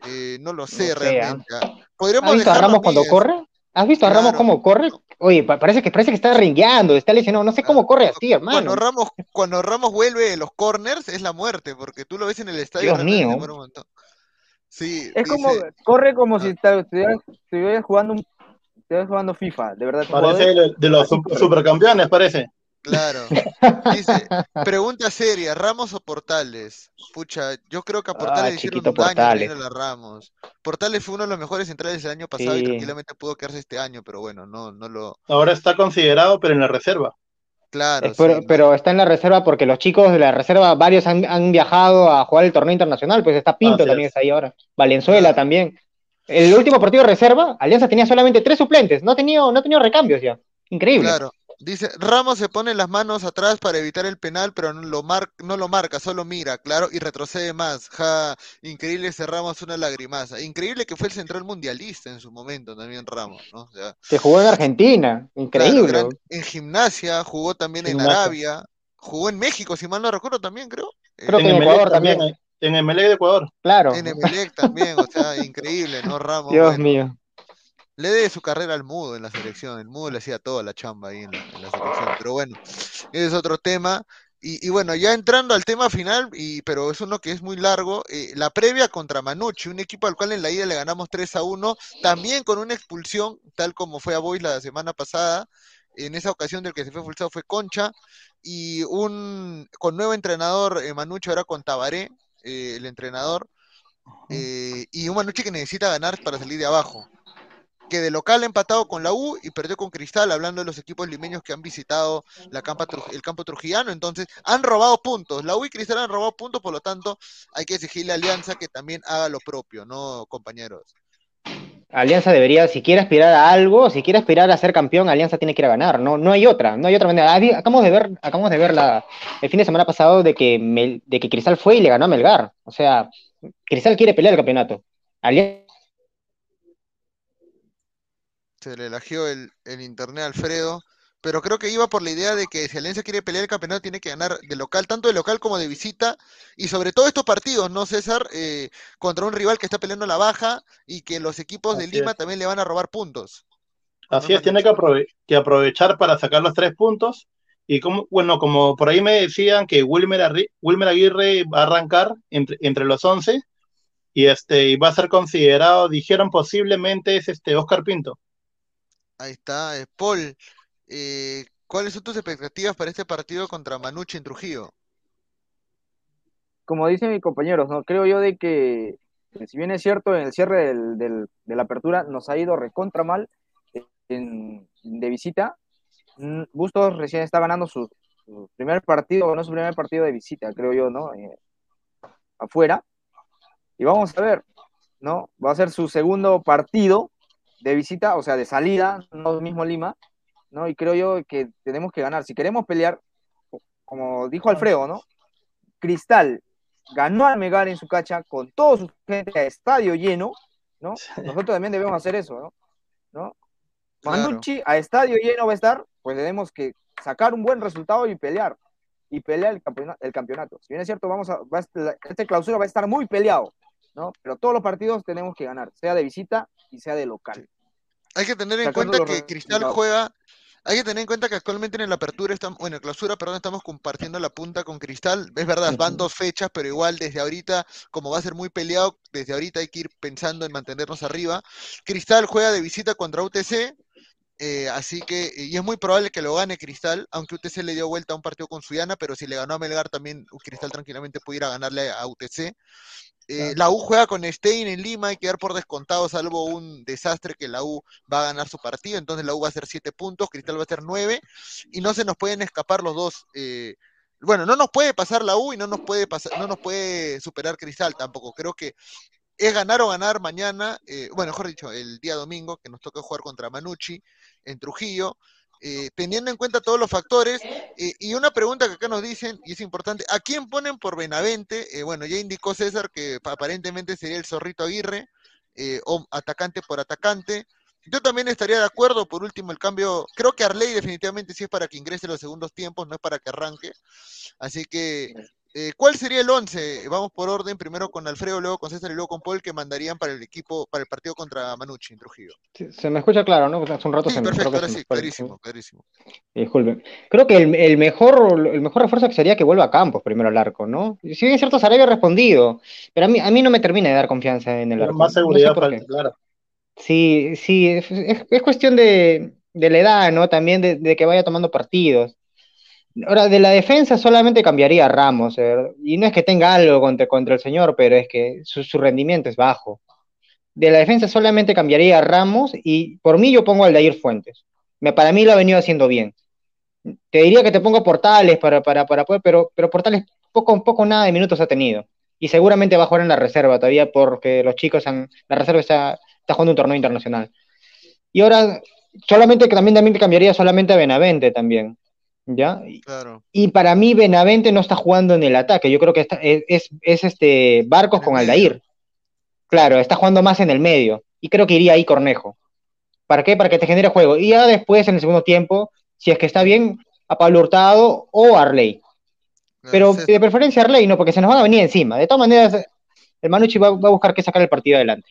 Eh, no lo sé realmente. ¿ah? ¿Has visto a Ramos cuando corre? ¿Has visto a Ramos cómo corre? Oye, parece que parece que está ringueando, está lesionado, no sé cómo corre así, hermano. Cuando Ramos, cuando Ramos vuelve de los corners es la muerte, porque tú lo ves en el estadio. Dios mío. Sí, es como, corre como ah. si estuvieras jugando, jugando FIFA, de verdad. Parece de, los supercampeones, parece. Claro. Dice, pregunta seria, ¿Ramos o Portales? Pucha, yo creo que a Portales ah, hicieron un daño a Ramos. Portales fue uno de los mejores centrales del año pasado y tranquilamente pudo quedarse este año, pero bueno, no, no lo. Ahora está considerado, pero en la reserva. Claro. pero, está en la reserva porque los chicos de la reserva, varios han, viajado a jugar el torneo internacional, pues está Pinto también es. ahí ahora. Valenzuela también. El último partido de reserva, Alianza tenía solamente tres suplentes, no ha tenido, no ha tenido recambios ya. Increíble. Claro. Dice, Ramos se pone las manos atrás para evitar el penal, pero no lo, no lo marca, solo mira, claro, y retrocede más. Ja, increíble ese Ramos, una lagrimaza. Increíble que fue el central mundialista en su momento también Ramos, ¿no? que jugó en Argentina, increíble. en gimnasia, jugó también en Arabia, jugó en México, si mal no recuerdo también, creo. Creo que en Ecuador también. En Emelec de Ecuador. Claro. En Emelec también, o sea, increíble, ¿no, Ramos? Dios mío le dé su carrera al Mudo en la selección. El Mudo le hacía toda la chamba ahí en la, selección. Pero bueno, ese es otro tema. Y, bueno, ya entrando al tema final, y, pero es uno que es muy largo, eh, la previa contra Manucci, un equipo al cual en la ida le ganamos 3 a 1, también con una expulsión, tal como fue a Boys la semana pasada. En esa ocasión del que se fue expulsado fue Concha, y un con nuevo entrenador, eh, Manucci ahora con Tabaré, eh, el entrenador, y un Manucci que necesita ganar para salir de abajo que de local ha empatado con la U y perdió con Cristal, hablando de los equipos limeños que han visitado la el campo trujillano. Entonces, han robado puntos. La U y Cristal han robado puntos, por lo tanto, hay que exigirle a Alianza que también haga lo propio, ¿no, compañeros? Alianza debería, si quiere aspirar a algo, si quiere aspirar a ser campeón, Alianza tiene que ir a ganar, no, no hay otra, no hay otra manera. Acabamos de ver, acabamos de ver la, el fin de semana pasado de que, de que Cristal fue y le ganó a Melgar. O sea, Cristal quiere pelear el campeonato. Alianza se le elagió el, internet a Alfredo, pero creo que iba por la idea de que si Alianza quiere pelear el campeonato tiene que ganar de local, tanto de local como de visita, y sobre todo estos partidos, ¿no, César? Eh, contra un rival que está peleando la baja y que los equipos de Lima también le van a robar puntos. Así es, tiene que, aprovechar para sacar los tres puntos. Y como, bueno, como por ahí me decían que Wilmer, Aguirre va a arrancar entre, entre los 11 y, este, y va a ser considerado, dijeron posiblemente es este Oscar Pinto. Ahí está. Eh, Paul, eh, ¿cuáles son tus expectativas para este partido contra Manucci en Trujillo? Como dicen mis compañeros, ¿no? Creo yo de que, si bien es cierto, en el cierre de la apertura nos ha ido recontra mal de visita, mm, Bustos recién está ganando su, primer partido, no su primer partido de visita, creo yo, ¿no? Eh, afuera. Y vamos a ver, ¿no? Va a ser su segundo partido de visita, o sea, de salida, no mismo Lima, ¿no? Y creo yo que tenemos que ganar. Si queremos pelear, como dijo Alfredo, ¿no? Cristal ganó al Megar en su cacha con todo su gente a estadio lleno, ¿no? Nosotros también debemos hacer eso, ¿no? ¿No? Manducci a estadio lleno va a estar, pues tenemos que sacar un buen resultado y pelear, y pelea el campeonato. El campeonato. Si bien es cierto, vamos a, va a- este clausura va a estar muy peleado, ¿no? Pero todos los partidos tenemos que ganar, sea de visita y sea de local. Hay que tener en cuenta que Cristal juega, hay que tener en cuenta que actualmente en la apertura estamos, bueno, en clausura, perdón, estamos compartiendo la punta con Cristal. Es verdad, van dos fechas, pero igual desde ahorita, como va a ser muy peleado, desde ahorita hay que ir pensando en mantenernos arriba. Cristal juega de visita contra UTC, eh, así que, y es muy probable que lo gane Cristal, aunque UTC le dio vuelta a un partido con Suyana, pero si le ganó a Melgar también Cristal tranquilamente pudiera ganarle a UTC. Eh, la U juega con Stein en Lima, hay que dar por descontado, salvo un desastre que la U va a ganar su partido, entonces la U va a hacer siete puntos, Cristal va a hacer nueve, y no se nos pueden escapar los dos. eh, bueno, no nos puede pasar la U y no nos puede pasar, no nos puede superar Cristal tampoco. Creo que es ganar o ganar mañana, eh, bueno, mejor dicho, el día domingo, que nos toca jugar contra Manucci en Trujillo, eh, teniendo en cuenta todos los factores. eh, y una pregunta que acá nos dicen, y es importante, ¿a quién ponen por Benavente? Bueno, ya indicó César que pa- aparentemente sería el Zorrito Aguirre, o atacante por atacante. Yo también estaría de acuerdo, por último, el cambio, creo que Arley definitivamente sí es para que ingrese los segundos tiempos, no es para que arranque. Así que, eh, ¿cuál sería el 11? Vamos por orden, primero con Alfredo, luego con César y luego con Paul, que mandarían para el equipo, para el partido contra Manucci en Trujillo. Sí, Se me escucha claro, ¿no? Hace un rato Sí, se me perfecto, ahora sí, el- clarísimo, clarísimo. Disculpen. Creo que el, el mejor, el mejor refuerzo que sería que vuelva a Campos primero al arco, ¿no? Si bien es cierto, Sarabia ha respondido, pero a mí, a mí no me termina de dar confianza en el Pero arco. más No sé seguridad por falta, qué. claro. Sí, sí, es, es- es cuestión de, de la edad, ¿no? También de, de que vaya tomando partidos. Ahora, de la defensa solamente cambiaría a Ramos, eh, y no es que tenga algo contra, contra el señor, pero es que su, su rendimiento es bajo. De la defensa solamente cambiaría a Ramos y por mí yo pongo al Dair Fuentes. Me, para mí lo ha venido haciendo bien. Te diría que te pongo Portales para, para, para pero, pero Portales poco, poco nada de minutos ha tenido. Y seguramente va a jugar en la reserva todavía porque los chicos han, la reserva está, está jugando un torneo internacional. Y ahora, solamente también, también cambiaría solamente a Benavente también. ¿Ya? Claro. Y para mí Benavente no está jugando en el ataque. Yo creo que está, es, es, es este Barcos con Aldair. Claro, está jugando más en el medio. Y creo que iría ahí Cornejo. ¿Para qué? Para que te genere juego. Y ya después, en el segundo tiempo, si es que está bien, a Pablo Hurtado o Arley. Pero de preferencia Arley, no, porque se nos van a venir encima. De todas maneras, el Manucci va, va a buscar que sacar el partido adelante.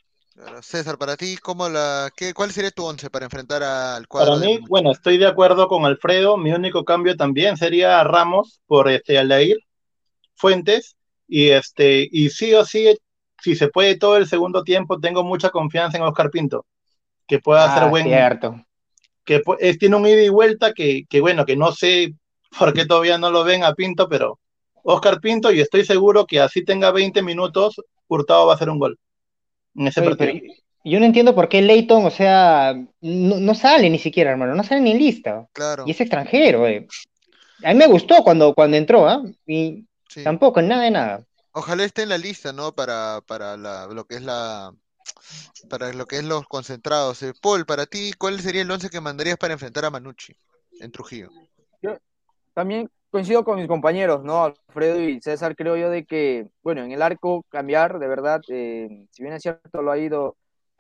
Claro. César, para ti, ¿cómo la, qué, ¿cuál sería tu once para enfrentar al cuadro? Para mí, bueno, estoy de acuerdo con Alfredo. Mi único cambio también sería Ramos por este Aldair Fuentes. Y este, y sí o sí, si se puede todo el segundo tiempo, tengo mucha confianza en Oscar Pinto, que pueda hacer Ah, buen, cierto. que es- tiene un ida y vuelta que, que bueno, que no sé por qué todavía no lo ven a Pinto, pero Oscar Pinto, y estoy seguro que así tenga 20 minutos, Hurtado va a hacer un gol en ese Oye, partido. pero yo no entiendo por qué Leighton, o sea, no, no sale ni siquiera, hermano, no sale ni en lista. Claro, Y es extranjero, eh. A mí me gustó cuando, cuando entró, ¿ah? Y sí. tampoco, nada de nada. Ojalá esté en la lista, ¿no? Para, para la, lo que es la, para lo que es los concentrados. Eh, Paul, para ti, ¿cuál sería el once que mandarías para enfrentar a Manucci en Trujillo? También coincido con mis compañeros, ¿no? Alfredo y César, creo yo de que, bueno, en el arco cambiar, de verdad, eh, si bien es cierto, lo ha ido,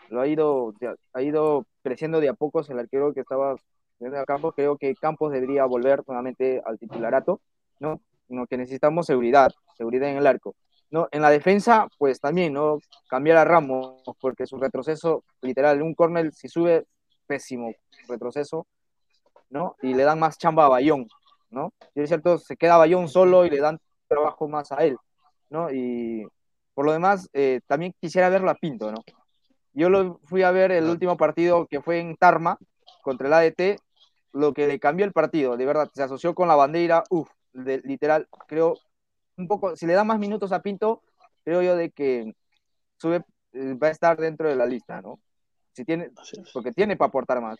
lo ha ido, ha ido creciendo de a pocos el arquero que estaba en el campo, creo que Campos debería volver nuevamente al titularato, ¿no? Sino que necesitamos seguridad, seguridad en el arco. ¿no? En la defensa, pues también, ¿no? Cambiar a Ramos, porque su retroceso, literal, un córner, si sube, pésimo retroceso, ¿no? Y le dan más chamba a Bayón, ¿no? Y es cierto, se queda Bayón solo y le dan trabajo más a él, ¿no? Y por lo demás, eh, también quisiera verlo a Pinto, ¿no? Yo lo fui a ver el último partido que fue en Tarma contra el ADT, lo que le cambió el partido, de verdad, se asoció con la bandera, uff, literal, creo, un poco, si le da más minutos a Pinto, creo yo de que sube, eh, va a estar dentro de la lista, ¿no? Si tiene, porque tiene para aportar más,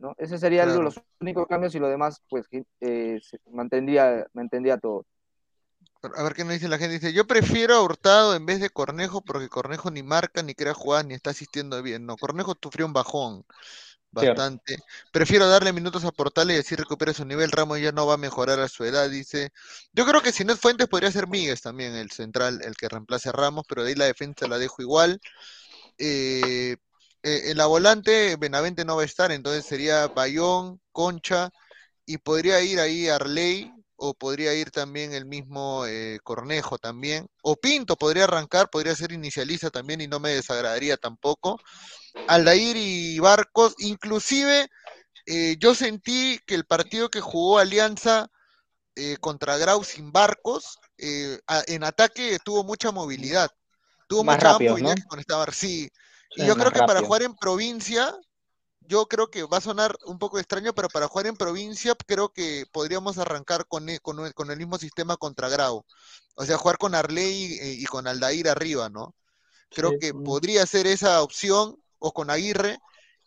¿no? Ese sería Claro. los únicos cambios y lo demás, pues, eh, se mantendría, mantendría todo. A ver qué nos dice la gente. Dice, yo prefiero a Hurtado en vez de Cornejo porque Cornejo ni marca, ni crea jugadas, ni está asistiendo bien. No, Cornejo sufrió un bajón bastante. Prefiero darle minutos a Portales y así recupera su nivel. Ramos ya no va a mejorar a su edad, dice. Yo creo que si no es Fuentes podría ser Míguez también, el central, el que reemplace a Ramos, pero de ahí la defensa la dejo igual. Eh, eh, en la volante, Benavente no va a estar, entonces sería Bayón, Concha, y podría ir ahí Arley o podría ir también el mismo eh, Cornejo también, o Pinto podría arrancar, podría ser inicialista también y no me desagradaría tampoco. Aldair y Barcos, inclusive eh, yo sentí que el partido que jugó Alianza eh, contra Grau sin Barcos, en ataque tuvo mucha movilidad, tuvo Más mucha rápido, movilidad ¿no? que con esta Bar- sí. Y yo creo que para jugar en provincia, yo creo que va a sonar un poco extraño, pero para jugar en provincia creo que podríamos arrancar con, e- con, el- con el mismo sistema contra Grau. O sea, jugar con Arley y, y con Aldair arriba, ¿no? Creo Sí, que podría ser esa opción, o con Aguirre,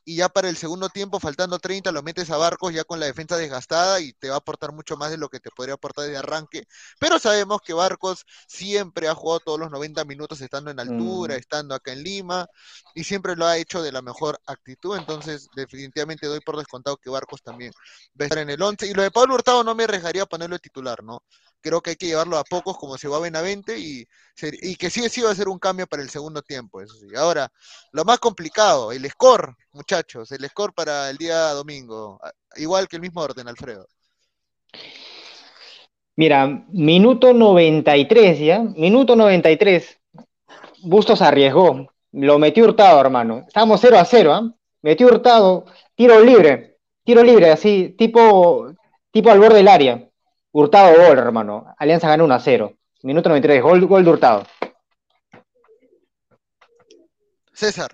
y ya para el segundo tiempo, faltando 30, lo metes a Barcos ya con la defensa desgastada y te va a aportar mucho más de lo que te podría aportar de arranque. Pero sabemos que Barcos siempre ha jugado todos los 90 minutos estando en altura, Mm. estando acá en Lima, y siempre lo ha hecho de la mejor actitud. Entonces, definitivamente doy por descontado que Barcos también va a estar en el 11. Y lo de Pablo Hurtado no me arriesgaría a ponerlo de titular, ¿no? Creo que hay que llevarlo a pocos como va a Benavente y, que sí, sí va a ser un cambio para el segundo tiempo, eso sí. Ahora, lo más complicado, el score, muchachos, el score para el día domingo. Igual que el mismo orden, Alfredo. Mira, minuto 93 ya, minuto 93. Bustos arriesgó, lo metió hurtado, hermano. Estábamos 0 a 0, ¿ah? Metió hurtado, tiro libre, tiro libre, así, tipo, tipo al borde del área. Hurtado gol, hermano. Alianza ganó 1 a 0. Minuto 93, gol, gol de hurtado. César,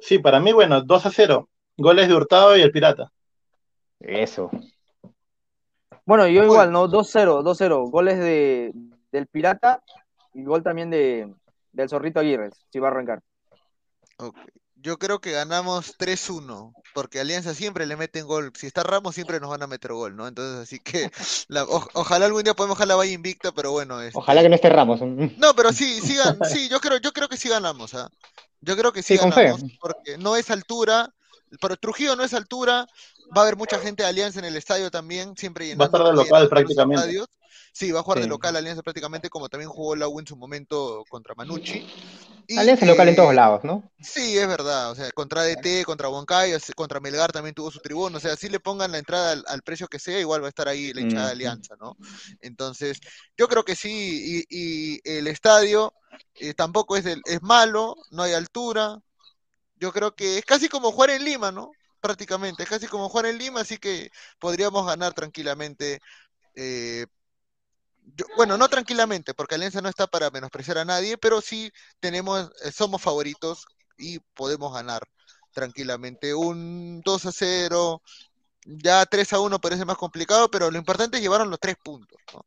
Sí, para mí, bueno, 2 a 0. Goles de Hurtado y el Pirata. Eso. Bueno, yo igual, ¿no? 2-0, 2-0. Goles de, del Pirata y gol también de, del Zorrito Aguirre, si va a arrancar. ok. Yo creo que ganamos 3-1, porque Alianza siempre le meten gol. Si está Ramos, siempre nos van a meter gol, ¿no? Entonces, así que la- o- ojalá algún día podemos dejar la valla invicta, pero bueno. este, Ojalá que no esté Ramos. No, pero sí, sí, gan- sí, yo creo, yo creo que sí ganamos, ¿ah? Yo creo que sí, ganamos, porque no es altura, pero Trujillo no es altura, va a haber mucha gente de Alianza en el estadio también, siempre Va a estar de los- local prácticamente. Sí, va a jugar de local Alianza prácticamente, como también jugó la U en su momento contra Manucci. Y, Alianza local en todos lados, ¿no? Sí, es verdad, o sea, contra DT, contra Huancayo, contra Melgar también tuvo su tribuna, o sea, si le pongan la entrada al, al precio que sea, igual va a estar ahí la hinchada de. Alianza, ¿no? Entonces, yo creo que sí, y, y el estadio eh, tampoco es, del- es malo, no hay altura, yo creo que es casi como jugar en Lima, ¿no? Prácticamente, es casi como jugar en Lima, así que podríamos ganar tranquilamente. eh, yo- bueno, no tranquilamente, porque Alianza no está para menospreciar a nadie, pero sí tenemos, eh, somos favoritos y podemos ganar tranquilamente. Un 2 a 0, ya 3 a 1 parece más complicado, pero lo importante es llevar los tres puntos, ¿no?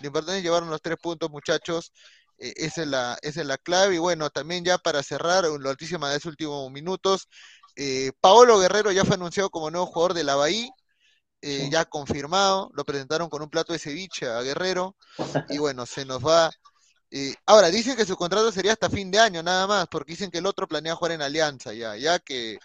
Lo importante es llevar los tres puntos, muchachos. eh, esa, es la, esa es la clave. Y bueno, también ya para cerrar, la última de esos últimos minutos, eh, Paolo Guerrero ya fue anunciado como nuevo jugador de la Bahía, eh, ya confirmado, lo presentaron con un plato de ceviche a Guerrero, y bueno, se nos va. eh, ahora, dicen que su contrato sería hasta fin de año, nada más, porque dicen que el otro planea jugar en Alianza, ya, ya que,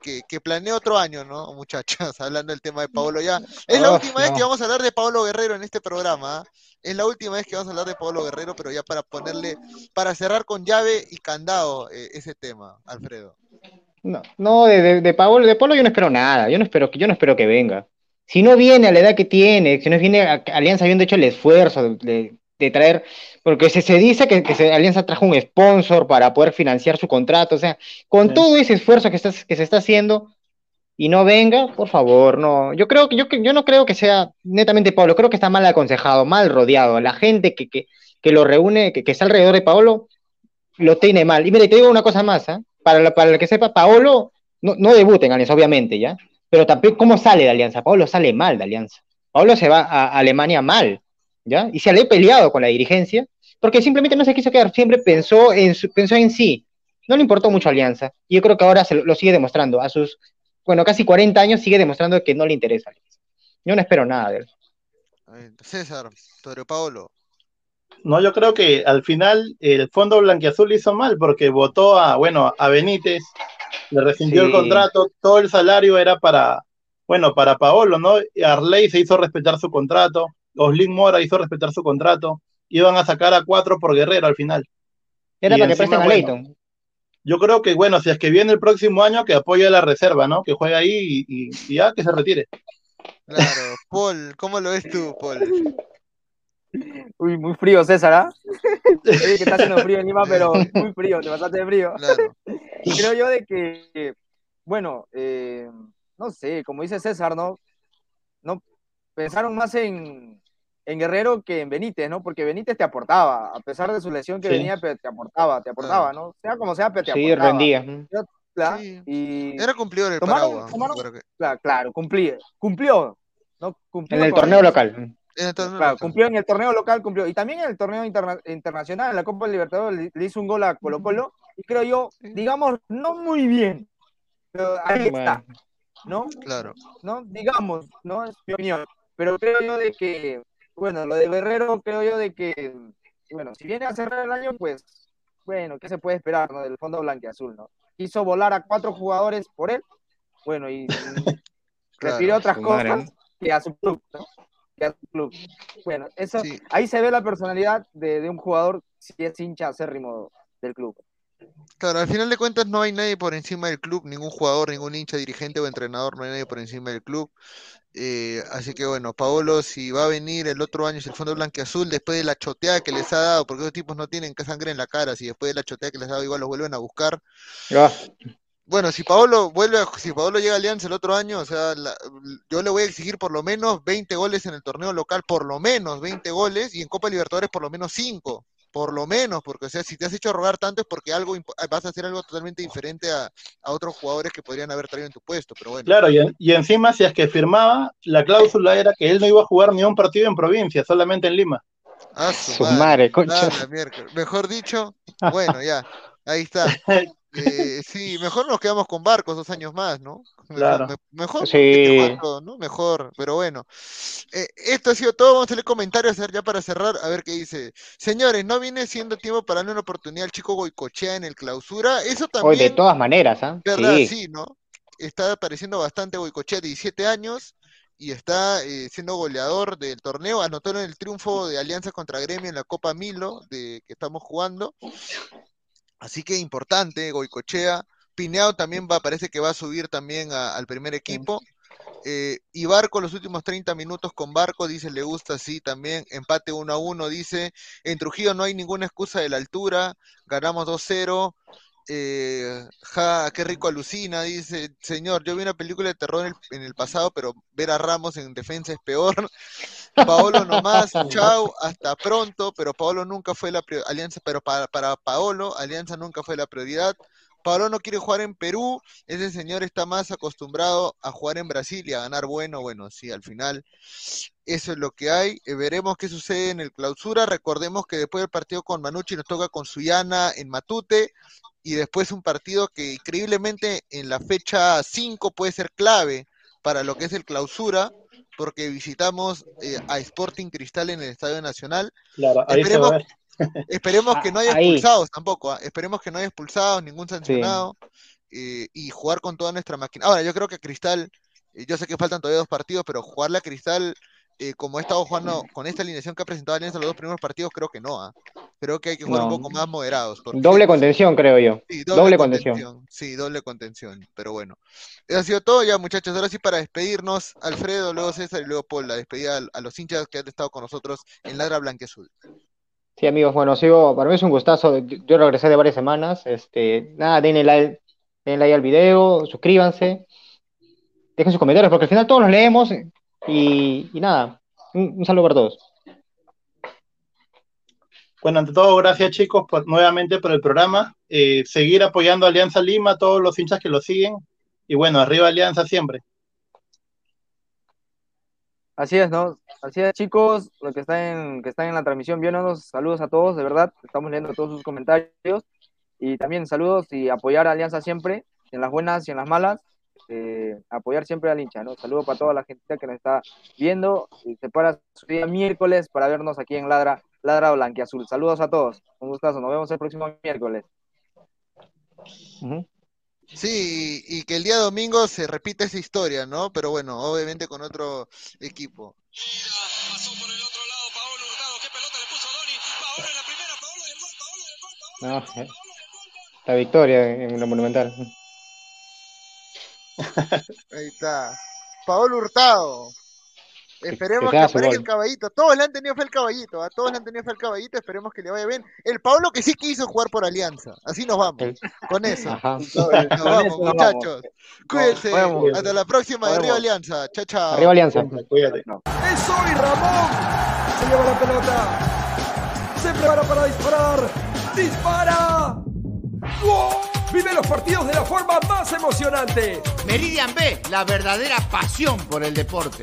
que, que planea otro año, ¿no, muchachos? Hablando del tema de Paolo, ya. Es la Oh, última vez que vamos a hablar de Paolo Guerrero en este programa, ¿ah? Es la última vez que vamos a hablar de Paolo Guerrero, pero ya para ponerle, para cerrar con llave y candado eh, ese tema, Alfredo. No, no de, de, de Paolo, de Polo yo no espero nada, yo no espero, que- yo no espero que venga. Si no viene a la edad que tiene, si no viene a Alianza habiendo hecho el esfuerzo de, traer, porque se, se dice que, que se- Alianza trajo un sponsor para poder financiar su contrato, o sea, con Sí. todo ese esfuerzo que, estás, que se está haciendo y no venga, por favor, no. Yo creo que yo, yo no creo que sea netamente Pablo, creo que está mal aconsejado, mal rodeado. La gente que, que, que lo reúne, que, que está alrededor de Paolo, lo tiene mal. Y mire, te digo una cosa más, ¿ah? Para, la- para el que sepa, Paolo no, no debuta en Alianza, obviamente, ¿ya? Pero también, ¿cómo sale de Alianza? Paolo sale mal de Alianza. Paolo se va a Alemania mal, ¿ya? Y se le ha peleado con la dirigencia, porque simplemente no se quiso quedar, siempre pensó en, su- pensó en sí. No le importó mucho Alianza. Y yo creo que ahora se lo, sigue demostrando. A sus, bueno, casi 40 años sigue demostrando que no le interesa Alianza. Yo no espero nada de él. César, sobre Paolo. No, yo creo que al final el Fondo Blanquiazul hizo mal porque votó a, bueno, a Benítez, le rescindió Sí. el contrato, todo el salario era para, bueno, para Paolo, ¿no? Y Arley se hizo respetar su contrato, Oslin Mora hizo respetar su contrato, iban a sacar a cuatro por Guerrero al final. Era Y para que encima, presten a bueno. Yo creo que, bueno, si es que viene el próximo año, que apoye a la reserva, ¿no? Que juegue ahí y, y- y ya que se retire. Claro, Paul, ¿cómo lo ves tú, Paul? Uy, muy frío, César, ¿ah? Que está haciendo frío en Lima, pero muy frío, te pasaste de frío. Claro. Creo yo de que, bueno, eh, no sé, como dice César, ¿no? No pensaron más en, en Guerrero que en Benítez, ¿no? Porque Benítez te aportaba, a pesar de su lesión que Sí. venía, te aportaba, te aportaba, ¿no? Sea como sea, pero te Sí, aportaba. rendía. ujú. Claro, Sí. y Era cumplidor el Tomaron- Paraguas. tomaron- creo que- claro, claro, cumplí, cumplió, ¿no? Cumplió En el torneo local. En el torneo Claro, local. cumplió en el torneo local, cumplió. Y también en el torneo interna- internacional, en la Copa Libertadores, le, le hizo un gol a Colo Colo. Y creo yo, digamos, no muy bien. Pero ahí está, ¿no? Claro. ¿no? Digamos, ¿no? Es mi opinión. Pero creo yo de que, bueno, lo de Guerrero, creo yo de que, bueno, si viene a cerrar el año, pues, bueno, ¿qué se puede esperar, ¿no? Del fondo blanqueazul, ¿no? Quiso volar a cuatro jugadores por él, bueno, y refirió a otras cosas madre. que a su club, ¿no? Que club. Bueno, eso, Sí. ahí se ve la personalidad de, de un jugador si es hincha acérrimo del club. Claro, al final de cuentas no hay nadie por encima del club, ningún jugador, ningún hincha, dirigente o entrenador, no hay nadie por encima del club. Eh, así que bueno, Paolo, si va a venir el otro año, si el Fondo Blanqueazul, después de la choteada que les ha dado, porque esos tipos no tienen sangre en la cara, si después de la choteada que les ha dado igual los vuelven a buscar. Ah, Bueno, si Paolo vuelve, a- si Paolo llega a Alianza el otro año, o sea, la- yo le voy a exigir por lo menos 20 goles en el torneo local, por lo menos 20 goles, y en Copa Libertadores por lo menos 5, por lo menos, porque o sea, si te has hecho rogar tanto es porque algo vas a hacer algo totalmente diferente a, a otros jugadores que podrían haber traído en tu puesto, pero bueno. Claro, y, en- y encima, si es que firmaba, la cláusula era que él no iba a jugar ni un partido en provincia, solamente en Lima. A su su madre. madre, concha. Ah. Mejor dicho, bueno, ya, ahí está. Eh, sí, mejor nos quedamos con Barcos dos años más, ¿no? Mejor, Claro. me- mejor Sí. ¿no? Mejor, pero bueno. Eh, esto ha sido todo, vamos a leer comentarios ya para cerrar, a ver qué dice. Señores, ¿no viene siendo tiempo para darle una oportunidad al chico Goicochea en el clausura? Eso Hoy de también, todas maneras, ¿ah? verdad, Sí. sí, ¿no? Está apareciendo bastante Goicochea, 17 años, y está eh, siendo goleador del torneo, anotó en el triunfo de Alianza contra Gremio en la Copa Milo de que estamos jugando. Así que importante, Goicochea. Pineado también va, parece que va a subir también a- al primer equipo. Eh, y Barco, los últimos 30 minutos con Barco, dice, le gusta, sí, también. Empate 1 a 1, dice. En Trujillo no hay ninguna excusa de la altura. Ganamos 2-0. Eh, ja, qué rico alucina, dice. Señor, yo vi una película de terror en el, en el pasado, pero ver a Ramos en defensa es peor. Paolo nomás, chao, hasta pronto, pero Paolo nunca fue la prior- alianza, pero para, para Paolo, Alianza nunca fue la prioridad. Paolo no quiere jugar en Perú, ese señor está más acostumbrado a jugar en Brasil y a ganar bueno, bueno, sí, al final eso es lo que hay. Eh, veremos qué sucede en el clausura. Recordemos que después del partido con Manucci nos toca con Suyana en Matute y después un partido que increíblemente en la fecha 5 puede ser clave para lo que es el clausura, porque visitamos eh, a Sporting Cristal en el Estadio Nacional. Claro, ahí se va a ver. Esperemos que no haya Ah, ahí. expulsados tampoco, ¿ah? esperemos que no haya expulsados, ningún sancionado, eh, y jugar con toda nuestra máquina. Ahora, yo creo que Cristal, eh, yo sé que faltan todavía dos partidos, pero jugarle a Cristal, eh, como ha estado jugando con esta alineación que ha presentado Alianza los dos primeros partidos, creo que no. ¿ah? Creo que hay que jugar un No. poco más moderados. porque- Doble contención, creo yo. Sí, doble contención. Sí, doble contención, pero bueno. Eso ha sido todo ya, muchachos. Ahora sí, para despedirnos, Alfredo, luego César y luego Paul, la despedida a, a los hinchas que han estado con nosotros en Ladra Blanqueazul. Sí, amigos, bueno, sigo, para mí es un gustazo. Yo regresé de varias semanas. Este, nada, denle like, denle like al video, suscríbanse, dejen sus comentarios, porque al final todos los leemos y, y nada, un, saludo para todos. Bueno, ante todo, gracias chicos por, nuevamente por el programa. Eh, seguir apoyando Alianza Lima, todos los hinchas que lo siguen. Y bueno, arriba Alianza siempre. Así es, ¿no? Así es, chicos, los que están en, que están en la transmisión, viéndonos, saludos a todos, de verdad, estamos leyendo todos sus comentarios y también saludos y apoyar a Alianza siempre, en las buenas y en las malas, eh, apoyar siempre al hincha, ¿no? Saludos para toda la gente que nos está viendo y se para su día miércoles para vernos aquí en Ladra, Ladra Blanquiazul. Saludos a todos, un gustazo, nos vemos el próximo miércoles. Sí, y, que el día domingo se repita esa historia, ¿no? Pero bueno, obviamente con otro equipo. No, eh, la victoria en la Monumental. Ahí está. Paolo Hurtado. Esperemos que aparezca gol. el caballito. Todos le han tenido fe al caballito. A todos le han tenido fe al caballito. Esperemos que le vaya bien. El Pablo que sí quiso jugar por Alianza. Así nos vamos. Con eso. Ajá. Nos Con vamos, eso muchachos. Cuídense. Nos vemos. Hasta la próxima. Arriba vemos. Alianza. Chao, chao. Arriba Alianza. Cuídate. Es hoy Ramón. Se lleva la pelota. Se prepara para disparar. ¡Dispara! ¡Gol! Vive los partidos de la forma más emocionante. Meridian B, la verdadera pasión por el deporte.